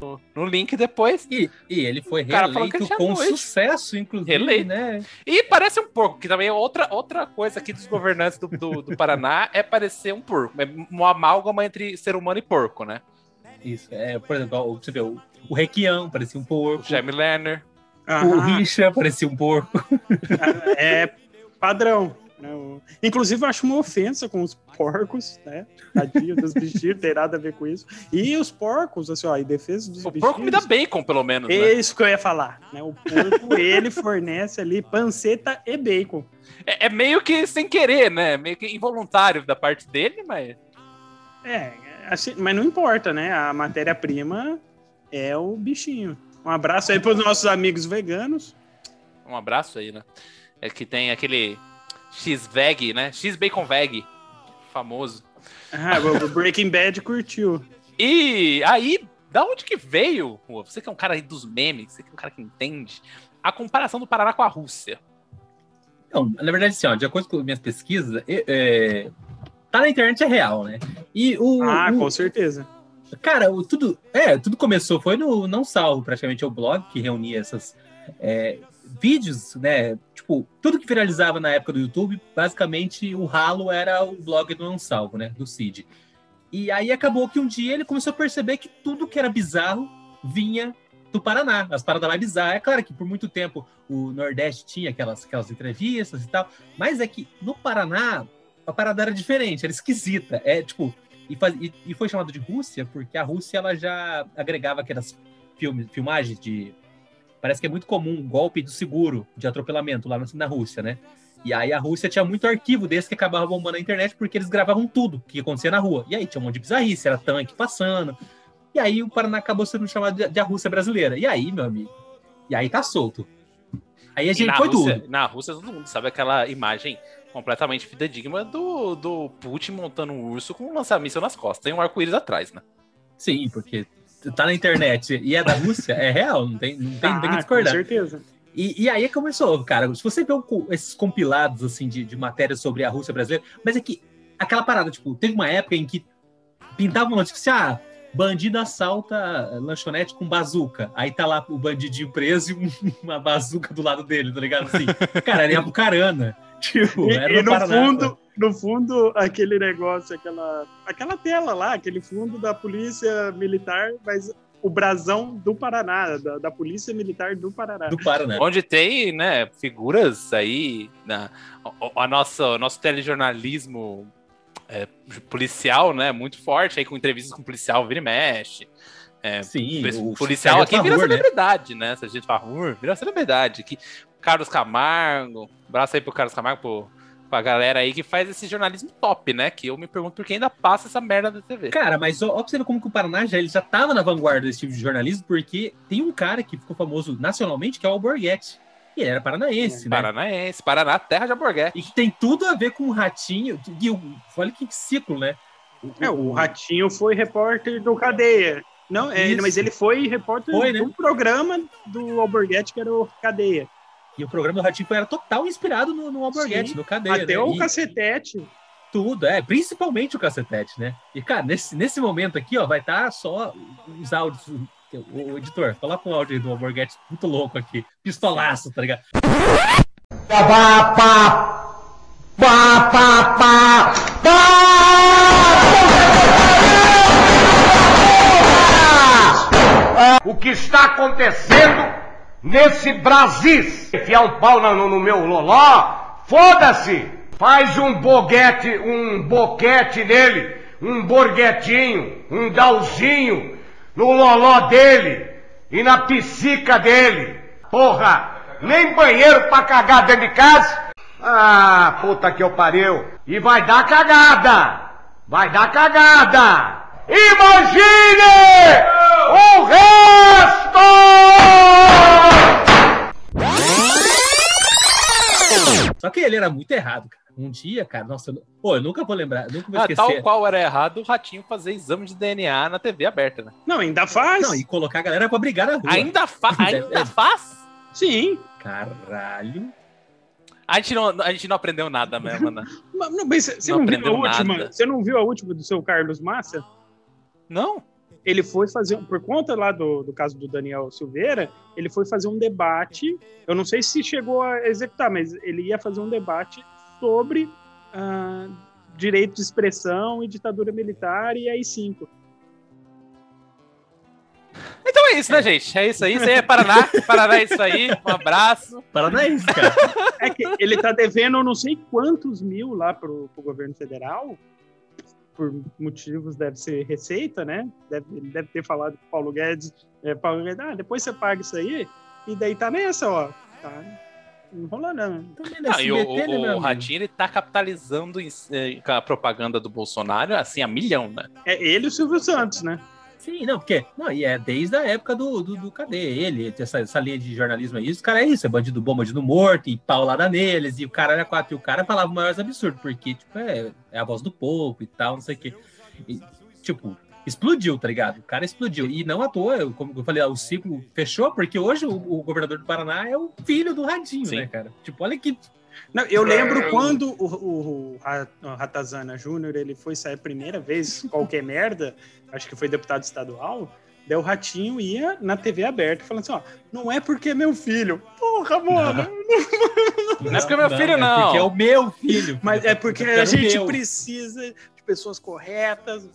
no, no link depois. E, e ele foi reeleito com noite. sucesso, inclusive, Reeleito. né? E parece um porco, que também é outra, outra coisa aqui dos governantes do, do, do Paraná é parecer um porco. É uma amálgama entre ser humano e porco, né? Isso, é, por exemplo, você vê, o, o Requião parecia um porco. O Jaime Lerner. O Aham, Richa parecia um porco. é padrão. né? O- Inclusive, eu acho uma ofensa com os porcos, né? Tadinho dos bichinhos, tem nada a ver com isso. E os porcos, assim, ó, em defesa dos O bichinhos. porco me dá bacon, pelo menos, né? É isso que eu ia falar, né? O porco, ele fornece ali panceta e bacon. É, é meio que sem querer, né? Meio que involuntário da parte dele, mas. É, assim, mas não importa, né? A matéria-prima é o bichinho. Um abraço aí para os nossos amigos veganos. Um abraço aí, né? É que tem aquele X-Veg, né? X-Bacon Veg. Famoso. Ah, o Breaking Bad curtiu. E aí, da onde que veio? Você que é um cara aí dos memes, você que é um cara que entende, a comparação do Paraná com a Rússia. Não, na verdade, assim, ó, de acordo com minhas pesquisas, é, é, tá na internet é real, né? E o. Ah, o- com certeza. Cara, o, tudo, é, tudo começou, foi no Não Salvo, praticamente, é o blog que reunia essas é, vídeos, né? Tipo, tudo que viralizava na época do YouTube, basicamente o ralo era o blog do Não Salvo, né? Do Cid. E aí acabou que um dia ele começou a perceber que tudo que era bizarro vinha do Paraná, as paradas mais bizarras. É claro que por muito tempo o Nordeste tinha aquelas, aquelas entrevistas e tal, mas é que no Paraná a parada era diferente, era esquisita. É tipo, e, faz- e- e foi chamado de Rússia porque a Rússia ela já agregava aquelas filmes, filmagens de. Parece que é muito comum um golpe do seguro de atropelamento lá na, na Rússia, né? E aí a Rússia tinha muito arquivo desse que acabava bombando na internet porque eles gravavam tudo que acontecia na rua. E aí tinha um monte de bizarrice, era tanque passando. E aí o Paraná acabou sendo chamado de, de a Rússia brasileira. E aí, meu amigo? E aí tá solto. Aí a gente foi Rússia, tudo. Na Rússia, todo mundo sabe aquela imagem completamente fidedigna do, do Putin montando um urso com um lança-míssel nas costas. Tem um arco-íris atrás, né? Sim, porque tá na internet e é da Rússia, é real, não tem, não tem, não tem que Ah, com discordar. certeza. E, e aí começou, cara. Se você vê um esses compilados assim de, de matérias sobre a Rússia brasileira, mas é que aquela parada, tipo, teve uma época em que pintavam notícia, ah, bandido assalta lanchonete com bazuca. Aí tá lá o bandidinho preso e um- uma bazuca do lado dele, tá ligado? Assim, cara, era em Apucarana. Tipo, E, era e no, fundo, no fundo, aquele negócio, aquela, aquela tela lá, aquele fundo da polícia militar, mas o brasão do Paraná, da, da polícia militar do Paraná. do Paraná. Onde tem, né, figuras aí, na, o, a nossa, nosso telejornalismo é, policial, né, muito forte, aí com entrevistas com policial vira e mexe. É, Sim, policial Sargento aqui vira Favor, né? celebridade, né? Se a gente fala, vira celebridade. Que, Carlos Camargo, abraço aí pro Carlos Camargo, pro, pra galera aí que faz esse jornalismo top, né? Que eu me pergunto por que ainda passa essa merda da TV. Cara, mas ó, ver como que o Paraná já, ele já tava na vanguarda desse tipo de jornalismo, porque tem um cara que ficou famoso nacionalmente, que é o Alborguete. E ele era paranaense, né? Paranaense, Paraná, terra de Alborguete. E que tem tudo a ver com o Ratinho. E o- olha que ciclo, né? É, o Ratinho foi repórter do Cadeia. Não, é, mas ele foi repórter Foi, né? do programa do Alborguete, que era o Cadeia. E o programa do Ratinho era total inspirado no, no Alborguete, Sim. no Cadeia. Até né? o E cacetete. tudo, é, principalmente o cacetete, né? E, cara, nesse, nesse momento aqui, ó, vai estar só os áudios. O, o editor, coloca um áudio aí do Alborguete muito louco aqui. Pistolaço, tá ligado? O que está acontecendo nesse Brasil? Enfiar um pau no, no meu loló? Foda-se! Faz um boguete, um boquete nele, um borguetinho, um dalzinho no loló dele e na psica dele. Porra! Nem banheiro pra cagar dentro de casa? Ah, puta que eu pariu! E vai dar cagada! Vai dar cagada! Imagine o resto! Só que ele era muito errado, cara. Um dia, cara, nossa, eu, pô, eu nunca vou lembrar, nunca vou Ah, esquecer. tal qual era errado o Ratinho fazer exame de DNA na TV aberta, né? Não, ainda faz? Não, e colocar a galera pra brigar na rua. Ainda, fa ainda É. faz? Sim. Caralho. A gente, não, a gente não aprendeu nada mesmo, né? Mas, não, mas você Não não, viu a última? nada. Você não viu a última do seu Carlos Massa? Não? Ele foi fazer, por conta lá do, do caso do Daniel Silveira, ele foi fazer um debate. Eu não sei se chegou a executar, mas ele ia fazer um debate sobre ah, direito de expressão e ditadura militar e AI-5. Então é isso, né, gente? É isso aí. Isso aí é Paraná. Paraná é isso aí. Um abraço. Paranaense, cara. É que ele tá devendo não sei quantos mil lá pro, pro governo federal, por motivos, deve ser receita, né? Deve, ele deve ter falado com o Paulo Guedes, é, Paulo Guedes, ah, depois você paga isso aí, e daí tá nessa, ó, tá enrolando. Também no Ah, e o, né, o, o? Ratinho, ele tá capitalizando em- eh, com a propaganda do Bolsonaro, assim, a milhão, né? É ele e o Silvio Santos, né? Sim, não, porque. Não, e é desde a época do, do, do cadê ele? Essa, essa linha de jornalismo aí, os caras é isso, é bandido bom, bandido morto, e paulada neles, e o cara era quatro, e o cara falava os maiores absurdos, porque, tipo, é, é a voz do povo e tal, não sei o quê. E, tipo, explodiu, tá ligado? O cara explodiu. E não à toa, eu- como eu falei, o ciclo fechou, porque hoje o, o governador do Paraná é o filho do Radinho, Sim. né, cara? Tipo, olha que. Não, eu lembro quando o, o, o Ra- o Ratazana Júnior ele foi sair a primeira vez, qualquer merda, acho que foi deputado estadual, daí o Ratinho ia na TV aberta falando assim, ó, não é porque é meu filho. Porra, mano. Não é porque é meu filho, não. É porque é o meu filho. Mas é porque a gente meu. precisa de pessoas corretas.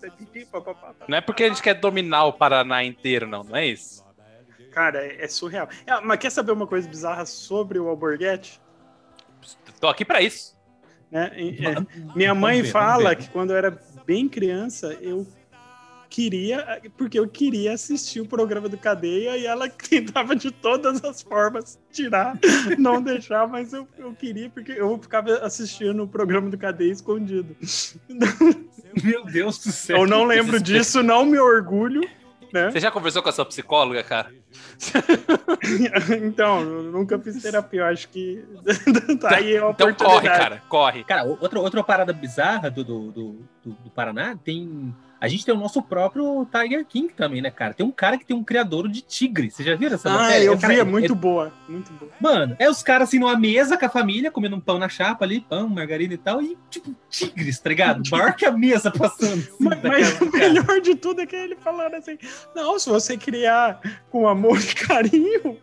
Não é porque a gente quer dominar o Paraná inteiro, não. Não é isso. Cara, é, é surreal. É, mas quer saber uma coisa bizarra sobre o Alborguete? Tô aqui pra isso. Né? É, minha mãe ver, fala que quando eu era bem criança, eu queria, porque eu queria assistir o programa do Cadeia e ela tentava de todas as formas tirar, não deixar, mas eu, eu queria, porque eu ficava assistindo o programa do Cadeia escondido. Meu Deus do céu. Eu não lembro disso, não me orgulho. Né? Você já conversou com a sua psicóloga, cara? então, eu nunca fiz terapia, eu acho que tá aí a Então corre, cara, corre. Cara, outra, outra parada bizarra do, do, do, do Paraná tem. A gente tem o nosso próprio Tiger King também, né, cara? Tem um cara que tem um criador de tigre. Você já viram essa Ah, matéria? eu É, cara, vi, é é- muito boa, muito boa. Mano, é os caras assim numa mesa com a família, comendo um pão na chapa ali, pão, margarina e tal, e tipo, tigres, tá ligado? Maior que a mesa passando. assim, Mas, mas daquela- o melhor de tudo é que ele falando assim: não, se você criar com amor e carinho.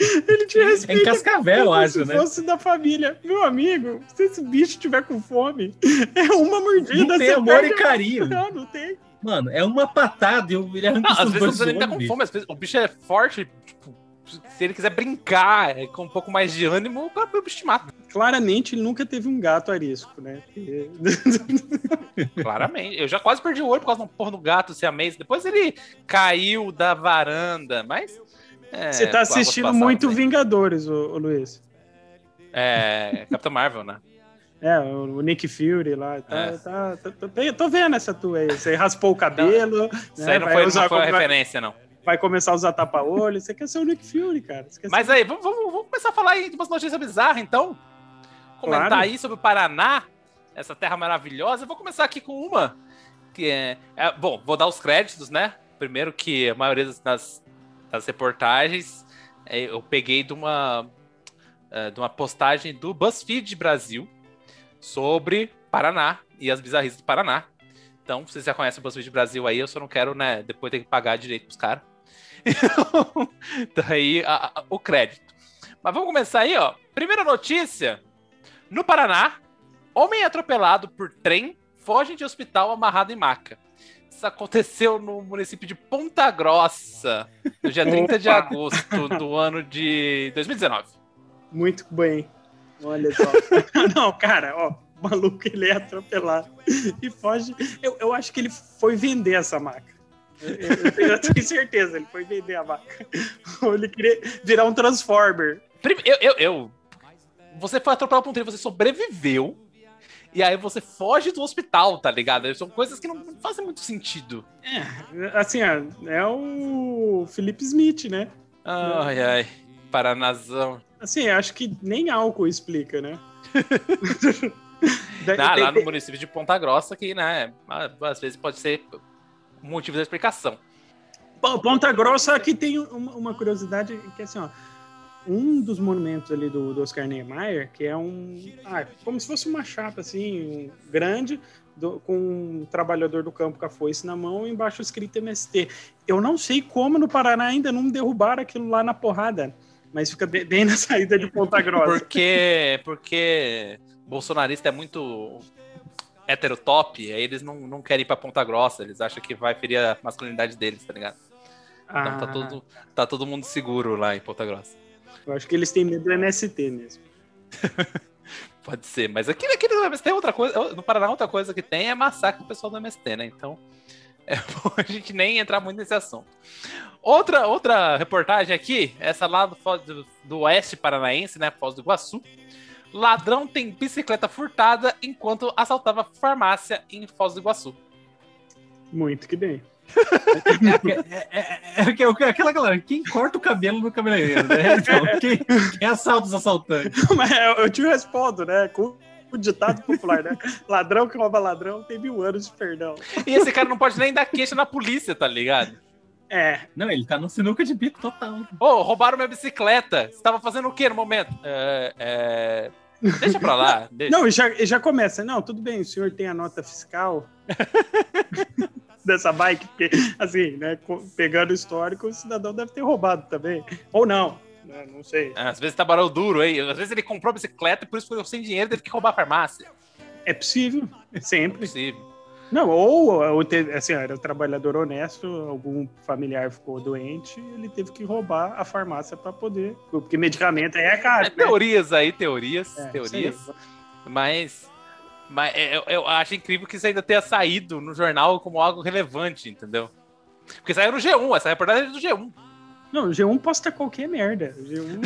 Ele te É respeita. em Cascavel, como acho, se né? fosse da família. Meu amigo, se esse bicho tiver com fome, é uma mordida. Não tem você amor e carinho. a- Não, não tem. Mano, é uma patada e eu- ele arranca Não, às vezes nem tá com fome, às vezes o bicho é forte, tipo, se ele quiser brincar é, com um pouco mais de ânimo, o próprio bicho te mata. Claramente, ele nunca teve um gato arisco, né? Porque- Claramente. Eu já quase perdi o olho por causa de um porra do gato ser amazing. Depois ele caiu da varanda, mas. É, Você tá águas assistindo muito né? Vingadores, ô, ô Luiz. É. Capitão Marvel, né? É, o Nick Fury lá. Tá, É. tá, tá- tô, tô vendo essa tua aí. Você raspou o cabelo. Isso né, aí não vai foi, não usar foi como- vai- referência, não. vai começar a usar tapa-olho. Você quer ser o Nick Fury, cara. Mas ser... aí, vamos, vamos- vamos começar a falar aí de umas notícias bizarras, então. Comentar Claro. aí sobre o Paraná, essa terra maravilhosa. Eu vou começar aqui com uma. Que é, é- Bom, vou dar os créditos, né? Primeiro que a maioria das, das, reportagens é, eu peguei de uma, é, de uma postagem do BuzzFeed Brasil sobre Paraná e as bizarrices do Paraná. Então, vocês já conhecem o BuzzFeed Brasil aí, eu só não quero, né, depois ter que pagar direito pros caras. Então, daí a- a- o crédito. Mas vamos começar aí, ó. Primeira notícia. No Paraná, homem atropelado por trem foge de hospital amarrado em maca. Isso aconteceu no município de Ponta Grossa, no dia 30 de agosto do ano de 2019. Muito bem. Olha só. Não, cara, ó. O maluco, ele é atropelado e foge. Eu, eu acho que ele foi vender essa maca. Eu, eu- tenho, eu tenho certeza, ele foi vender a maca. Ou ele queria virar um Transformer. Eu, eu, eu- Você foi atropelado por um trem, você sobreviveu. E aí você foge do hospital, tá ligado? São coisas que não fazem muito sentido. Assim, ó, é o Felipe Smith, né? Ai, ai. Paranazão. Assim, acho que nem álcool explica, né? Da- tem- lá no tem- município de Ponta Grossa, que, né, às vezes pode ser motivo da explicação. Ponta Grossa aqui tem uma, uma curiosidade que assim, ó, um dos monumentos ali do, do Oscar Niemeyer, que é um, ah, como se fosse uma chapa assim, um, grande, do- com um trabalhador do campo com a foice na mão e embaixo escrito MST. Eu não sei como no Paraná ainda não derrubaram aquilo lá na porrada, mas fica bem, na saída de Ponta Grossa. Porque, porque bolsonarista é muito heterotop, aí eles não, não querem ir pra Ponta Grossa, eles acham que vai ferir a masculinidade deles, tá ligado? Então tá, Ah, todo, tá todo mundo seguro lá em Ponta Grossa. Eu acho que eles têm medo do MST mesmo. Pode ser, mas aqui, aqui no MST é outra coisa. No Paraná, outra coisa que tem é massacre do pessoal do MST, né? Então é bom a gente nem entrar muito nesse assunto. Outra, outra reportagem aqui, essa lá do, do, do oeste paranaense, né? Foz do Iguaçu. Ladrão tem bicicleta furtada enquanto assaltava farmácia em Foz do Iguaçu. Muito que bem. É, é, é, é, é aquela galera, quem corta o cabelo no cabeleireiro, né? Então, quem, quem assalta os assaltantes? Mas eu, eu te respondo, né? Com o ditado popular, né? Ladrão que rouba ladrão tem mil anos de perdão. E esse cara não pode nem dar queixa na polícia, tá ligado? É, Não, ele tá no sinuca de bico total. Ô, roubaram minha bicicleta. Você tava fazendo o que no momento? É, é... Deixa pra lá. Deixa. não, e já, e já começa. Não, tudo bem, o senhor tem a nota fiscal dessa bike, porque, assim, né? Pegando o histórico, o cidadão deve ter roubado também. Ou não, né, não sei. É, Às vezes barulho duro aí. Às vezes ele comprou bicicleta e por isso ficou sem dinheiro teve que roubar a farmácia. É possível, É sempre. possível. Não, ou, ou teve, assim, era um trabalhador honesto, algum familiar ficou doente, ele teve que roubar a farmácia para poder. Porque medicamento aí é caro. É, né? teorias aí, teorias, É, teorias. Mas Mas é, eu, eu acho incrível que isso ainda tenha saído no jornal como algo relevante, entendeu? Porque saiu no G1, essa reportagem é do G1. Não, o G1 posta qualquer merda. O G1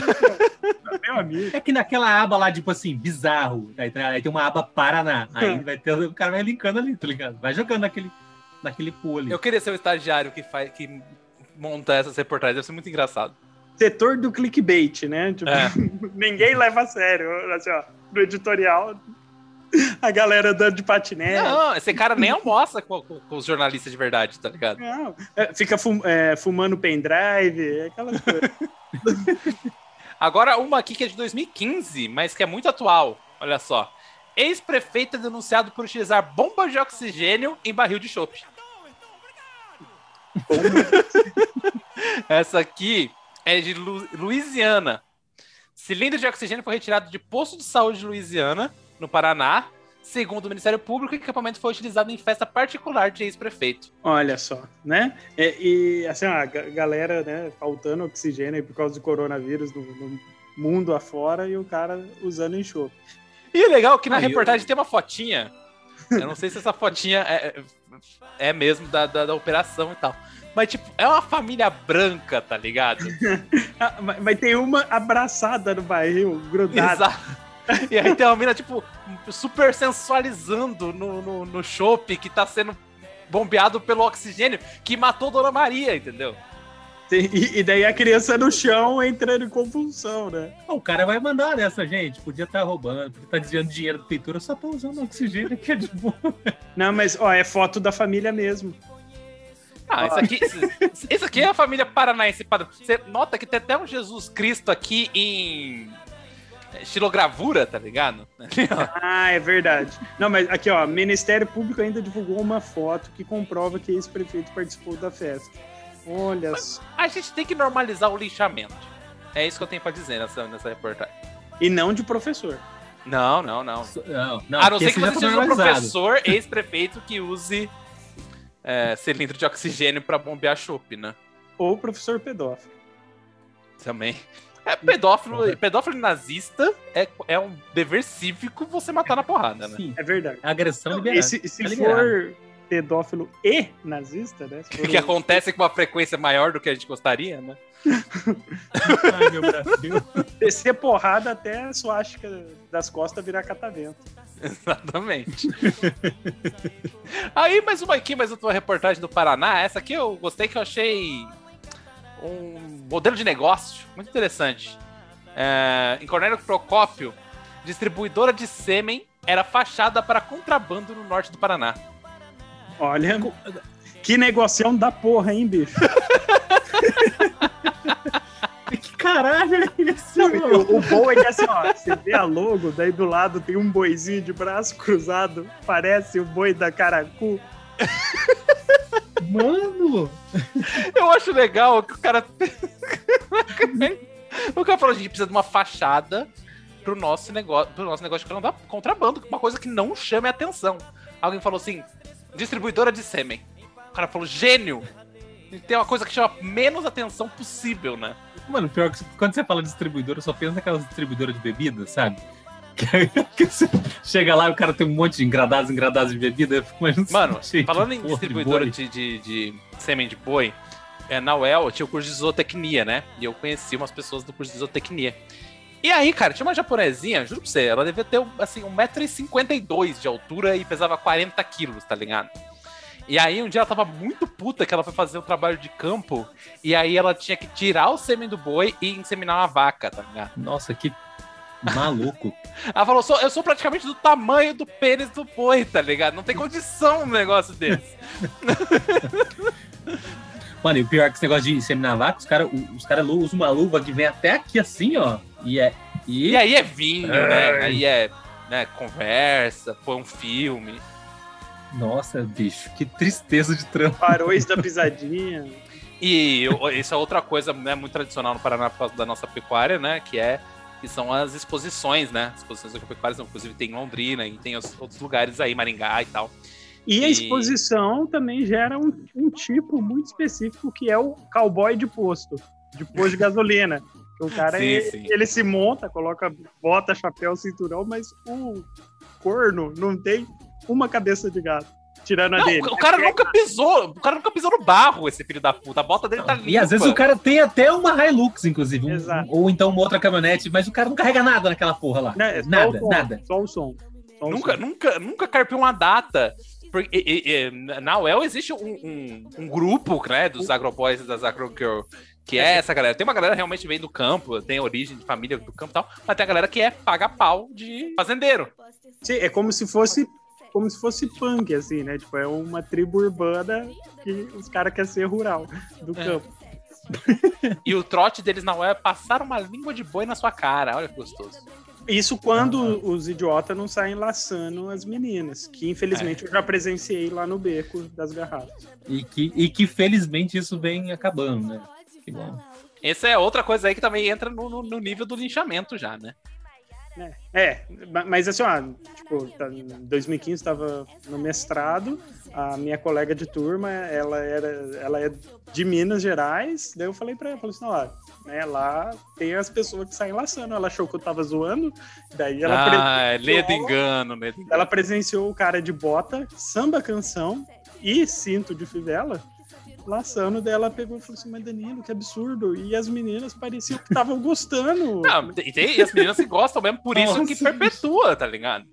é meu amigo. É que naquela aba lá, tipo assim, bizarro, aí, tem- aí tem uma aba Paraná. Aí vai ter, o cara vai linkando ali, tá ligado? Vai jogando naquele, naquele pool ali. Eu queria ser o estagiário que, faz, que monta essas reportagens, deve ser muito engraçado. Setor do clickbait, né? Tipo, É. ninguém leva a sério. Assim, ó, no editorial, a galera andando de patinete. Não, esse cara nem almoça com, com- com os jornalistas de verdade, tá ligado? Não, é, fica fum- é, fumando pendrive, aquelas coisas. Agora, uma aqui que é de 2015, mas que é muito atual. Olha só. Ex-prefeito é denunciado por utilizar bomba de oxigênio em barril de chope. Essa aqui é de Lu- Louisiana. Cilindro de oxigênio foi retirado de posto de saúde de Louisiana, no Paraná. Segundo o Ministério Público, o equipamento foi utilizado em festa particular de ex-prefeito. Olha só, né? É, e assim, ó, a ga- galera, né, faltando oxigênio aí por causa do coronavírus no, no mundo afora e o cara usando enxofre. E o legal é que na Ah, eu- reportagem tem uma fotinha. Eu não sei se essa fotinha é, é é mesmo da, da, da operação e tal. Mas, tipo, é uma família branca, tá ligado? Ah, mas, mas tem uma abraçada no barril, grudada. Exato. E aí tem uma mina, tipo, super sensualizando no, no, no chopp que tá sendo bombeado pelo oxigênio que matou Dona Maria, entendeu? Tem- E, e daí a criança no chão entrando em convulsão, né? O cara vai mandar nessa, gente. Podia estar roubando, podia estar desviando dinheiro da prefeitura, só tá usando oxigênio que é de boa. Não, mas ó, é foto da família mesmo. Ah, isso aqui, isso, aqui é a família paranaense padrão. Você nota que tem até um Jesus Cristo aqui em estilogravura, tá ligado? Ah, é verdade. Não, mas aqui, ó, Ministério Público ainda divulgou uma foto que comprova que esse prefeito participou da festa. Olha só. A gente tem que normalizar o lixamento. É isso que eu tenho pra dizer nessa, nessa reportagem. E não de professor. Não, não, não. Não, não, a não ser que você tá seja um professor, ex-prefeito, que use é, cilindro de oxigênio pra bombear chopp, né? Ou professor pedófilo. Também. É, pedófilo, pedófilo nazista é, é um dever cívico você matar na porrada, né? Sim, É verdade. agressão E liberada. se, se Tá liberado. for pedófilo e nazista, né? Se for Que o- acontece com uma frequência maior do que a gente gostaria, né? Ai, meu Brasil. descer porrada até a suástica das costas virar catavento. Exatamente. Aí, mais uma aqui, mais outra reportagem do Paraná. Essa aqui eu gostei que eu achei um modelo de negócio muito interessante. É, em Cornélio Procópio, distribuidora de sêmen era fachada para contrabando no norte do Paraná. Olha, que negocião da porra, hein, bicho? Que caralho é isso, mano? O, o bom é que assim, ó, você vê a logo, daí do lado tem um boizinho de braço cruzado, parece o boi da Caracu. Mano! Eu acho legal que o cara. o cara falou: a gente precisa de uma fachada pro nosso negócio, pro nosso negócio de contra- contrabando, uma coisa que não chame a atenção. Alguém falou assim: distribuidora de sêmen. O cara falou: gênio! Tem uma coisa que chama menos atenção possível, né? Mano, pior que quando você fala distribuidora, eu só penso naquelas distribuidoras de bebida, sabe? Chega lá e o cara tem um monte de engradados, engradados de bebida. Mano, de falando em de distribuidora boi. de, de, de sêmen de boi, é, na UEL eu tinha o curso de zootecnia, né? E eu conheci umas pessoas do curso de zootecnia. E aí, cara, tinha uma japonesinha, juro pra você, ela devia ter, assim, 1,52m de altura e pesava 40 quilos, tá ligado? E aí, um dia ela tava muito puta que ela foi fazer o trabalho de campo, e aí ela tinha que tirar o sêmen do boi e inseminar uma vaca, tá ligado? Nossa, que maluco. Ela falou, "Sou- eu sou praticamente do tamanho do pênis do boi, tá ligado? Não tem condição um negócio desse. Mano, e o pior é que esse negócio de inseminar vaca, os caras os cara usam uma luva que vem até aqui assim, ó. E é. E, E aí é vinho, né? Aí é né, conversa, põe um filme. Nossa, bicho, que tristeza de trampo. Faróis da pisadinha. E eu- isso é outra coisa né, muito tradicional no Paraná por causa da nossa pecuária, né? Que é que são as exposições, né? Exposições agropecuárias, inclusive tem em Londrina e tem os outros lugares aí, Maringá e tal. E a E- exposição também gera um, um tipo muito específico que é o cowboy de posto, de posto de gasolina. O cara Sim, ele, sim. ele se monta, coloca bota, chapéu, cinturão, mas o corno não tem uma cabeça de gato. Tirando a Não, dele. o cara nunca pisou. O cara nunca pisou no barro, esse filho da puta. A bota dele tá limpa. E às vezes o cara tem até uma Hilux, inclusive. um- Exato. ou então uma outra caminhonete, mas o cara não carrega nada naquela porra lá. Né, é só nada, som, nada. Só o som. Só o Nunca, som. nunca, nunca carpiu uma data. Porque, e- e- e, na UEL existe um, um- um grupo, né, dos agroboys e das agrogirl, que é essa galera. Tem uma galera que realmente vem do campo, tem origem de família do campo e tal, mas tem a galera que é paga pau de fazendeiro. Sim, é como se fosse como se fosse punk, assim, né? Tipo, é uma tribo urbana que os caras querem ser rural do É. campo. E o trote deles na UEL é passar uma língua de boi na sua cara. Olha que gostoso. Isso quando os idiotas não saem laçando as meninas, que É. infelizmente eu já presenciei lá no beco das garrafas. E que, e que felizmente isso vem acabando, né? Que bom. Essa é outra coisa aí que também entra no, no- no nível do linchamento já, né? É, é, ma- mas assim, ó, tipo, tá- em 2015 estava no mestrado, a minha colega de turma, ela era, ela é de Minas Gerais, daí eu falei pra ela, falei assim, ó, né, lá tem as pessoas que saem laçando, ela achou que eu tava zoando, daí ela, ah, ledo engano, ledo engano. ela presenciou o cara de bota, samba canção e cinto de fivela, laçando, daí ela pegou e falou assim, mas Danilo, que absurdo, e as meninas pareciam que estavam gostando. Não, e e as meninas que gostam mesmo, por isso que Nossa. perpetua, tá ligado?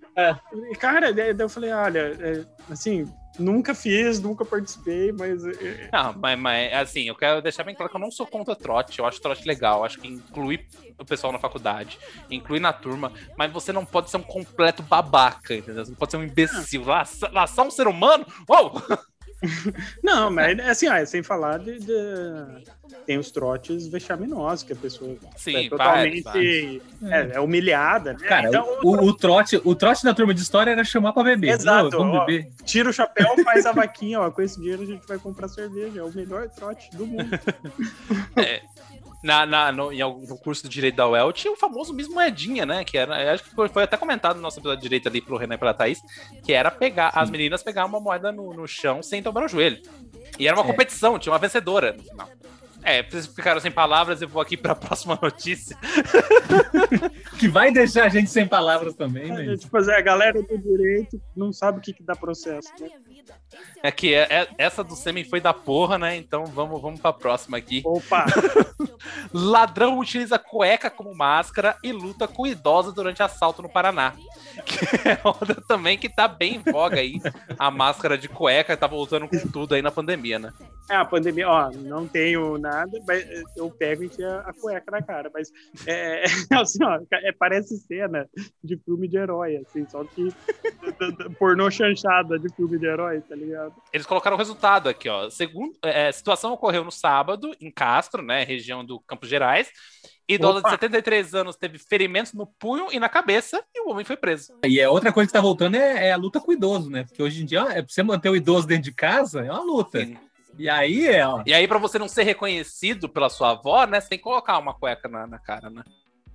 E, Cara, daí eu falei, olha, é, assim, nunca fiz, nunca participei, mas é, Não, mas, mas, assim, eu quero deixar bem claro que eu não sou contra trote. Eu acho trote legal. Acho que inclui o pessoal na faculdade, inclui na turma, mas você não pode ser um completo babaca, entendeu? Você não pode ser um imbecil. Laça- Laçar um ser humano? Uou! não, mas assim, ó, é sem falar de, de- tem os trotes vexaminosos que a pessoa Sim, é totalmente é, é humilhada, né? Cara, Então, o, o, o trote, o trote na turma de história era chamar pra beber. Exato, Não, vamos ó. beber. tira o chapéu, faz a vaquinha, ó, com esse dinheiro a gente vai comprar cerveja, é o melhor trote do mundo. Na, na- no, em algum- no curso de direito da UEL tinha o famoso Miss Moedinha, né? Que era, acho que foi, foi até comentado no nosso episódio de direito ali pro Renan e pra Thaís, que era pegar as meninas pegar uma moeda no, no chão sem dobrar o joelho. E era uma É. competição, tinha uma vencedora no final. É, vocês ficaram sem palavras, eu vou aqui pra próxima notícia. Que vai deixar a gente sem palavras também, É, né? tipo, assim, a galera do direito não sabe o que, que dá processo, né? É que é- é- essa do Sêmen foi da porra, né? Então vamos, vamos pra próxima aqui. Opa! Ladrão utiliza cueca como máscara e luta com idosa durante assalto no Paraná. Que é outra também que tá bem em voga aí. A máscara de cueca tá voltando com tudo aí na pandemia, né? É, a pandemia, ó, não tenho nada, mas eu pego e enfio a cueca na cara, mas é, assim, ó, é, parece cena de filme de herói, assim, só que pornô chanchada de filme de herói, tá ligado? Eles colocaram o resultado aqui, ó. Segundo, é, a situação ocorreu no sábado, em Castro, né? Região do Campos Gerais. Idosa Opa. de 73 anos teve ferimentos no punho e na cabeça e o homem foi preso. E é outra coisa que tá voltando é, é a luta com o idoso, né? Porque hoje em dia, ó, é pra você manter o idoso dentro de casa, é uma luta. Sim. E aí é, ó, E aí, pra você não ser reconhecido pela sua avó, né? Você tem que colocar uma cueca na, na cara, né?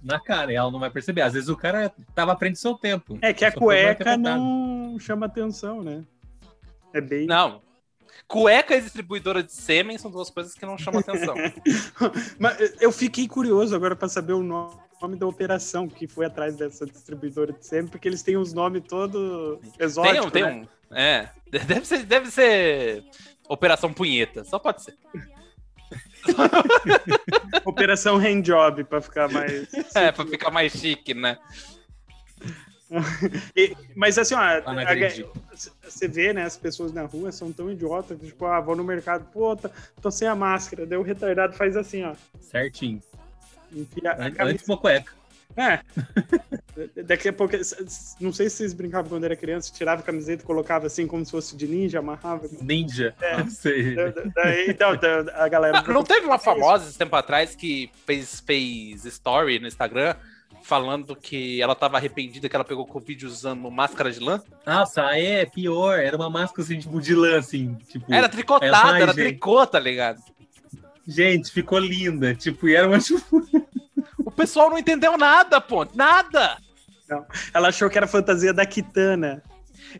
na cara, e ela não vai perceber. Às vezes o cara tava à frente do seu tempo. É que a cueca não chama atenção, né? É bem. Não. Cueca e distribuidora de sêmen são duas coisas que não chamam atenção. Mas eu fiquei curioso agora pra saber o nome nome da operação que foi atrás dessa distribuidora de sempre, porque eles têm os nomes todos Tem exóticos. um, tem né? um. É. Deve ser, deve ser Operação Punheta. Só pode ser. Operação Handjob, pra ficar mais. É, pra ficar mais chique, né? E- mas assim, ó, Ah, não você vê, né, as pessoas na rua são tão idiotas, que, tipo, ah, vou no mercado, pô, tá- tô sem a máscara, daí o retardado faz assim, ó, Certinho. enfia a An- Antes camisa. uma cueca. É. Daqui a pouco, não sei se vocês brincavam quando era criança, tirava a camiseta e colocava assim, como se fosse de ninja, amarrava. Ninja. É. Não sei. Da- Daí, então, a galera. Ah, não teve uma famosa esse tempo atrás que fez, fez story no Instagram falando que ela tava arrependida que ela pegou Covid usando máscara de lã? Nossa, é pior. Era uma máscara assim, tipo, de lã, assim. Tipo, Era tricotada, aí, era gente. tricô, tá ligado? Gente, ficou linda. Tipo, e era uma tipo, O pessoal não entendeu nada, pô. Nada! Ela achou que era fantasia da Kitana.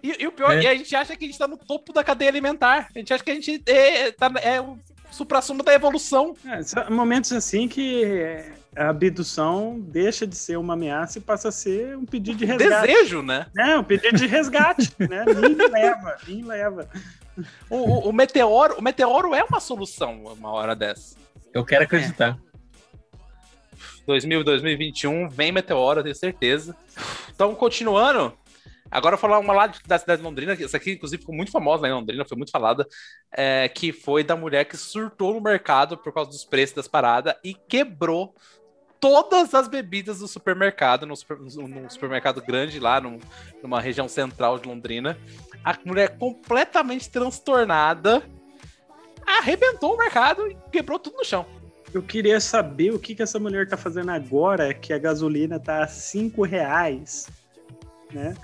E, e o pior, É. e a gente acha que a gente tá no topo da cadeia alimentar. A gente acha que a gente é, tá, é o supra-sumo da evolução. É, são momentos assim que é, a abdução deixa de ser uma ameaça e passa a ser um pedido de resgate. Desejo, né? É, um pedido de resgate, né? Me leva, me leva. O, o, o meteoro, o meteoro é uma solução uma hora dessa. Eu quero acreditar. 2000, 2021, vem meteoro, eu tenho certeza. Então, continuando, agora eu vou falar uma lá da cidade de Londrina, que essa aqui, inclusive, ficou muito famosa lá em Londrina, foi muito falada, é, que foi da mulher que surtou no mercado por causa dos preços das paradas e quebrou todas as bebidas do supermercado, no, super- num supermercado grande lá, num- numa região central de Londrina. A mulher completamente transtornada arrebentou o mercado e quebrou tudo no chão. Eu queria saber o que, que essa mulher tá fazendo agora que a gasolina tá a 5 reais, né?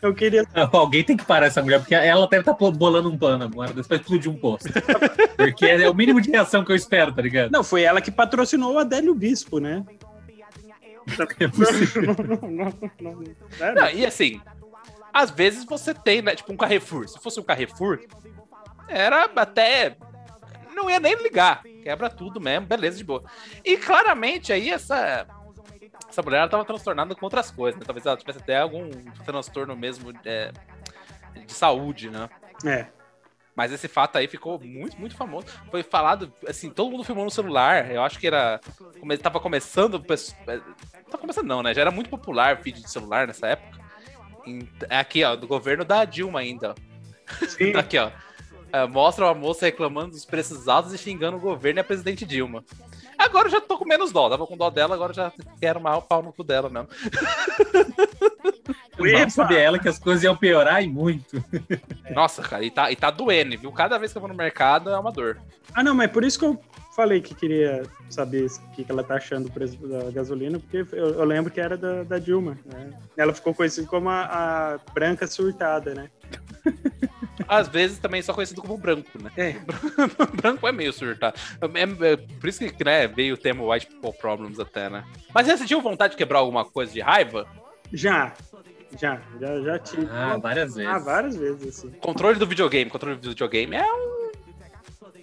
Eu queria Alguém tem que parar essa mulher, porque ela deve estar bolando um plano agora, depois explodir um posto. Porque é o mínimo de reação que eu espero, tá ligado? Não, foi ela que patrocinou o Adélio Bispo, né? É possível. não, não, não, é, Não, e assim, às vezes você tem, né, tipo um Carrefour. Se fosse um Carrefour, era até. Não ia nem ligar. Quebra tudo mesmo, beleza, de boa. E claramente aí essa. Essa mulher ela tava transtornada com outras coisas, né? Talvez ela tivesse até algum transtorno mesmo é, de saúde, né? é. Mas esse fato aí ficou muito, muito famoso. Foi falado, assim, todo mundo filmou no celular. Eu acho que era. Come, tava começando. é, Tava começando, não, né? Já era muito popular vídeo de celular nessa época. É Aqui, ó, do governo da Dilma ainda. Sim. Aqui, ó. É, mostra uma moça reclamando dos preços altos e xingando o governo e a presidente Dilma. Agora eu já tô com menos dó. Tava com dó dela, agora eu já quero mais o pau no cu dela mesmo. Mal sabia ela que as coisas iam piorar e muito. Nossa, cara, e tá, e tá doendo, viu? Cada vez que eu vou no mercado é uma dor. Ah, não, mas por isso que eu falei que queria saber o que, que ela tá achando do preço da gasolina, porque eu, eu lembro que era da, da Dilma. Né? Ela ficou conhecida como a, a branca surtada, né? Às vezes também só conhecido como branco, né? É. branco é meio surtado. É, é, por isso que né, veio o termo white people problems até, né? Mas você sentiu vontade de quebrar alguma coisa de raiva? Já, já, já, já tive. Ah, várias vezes. Ah, várias vezes, assim. Controle do videogame. Controle do videogame é um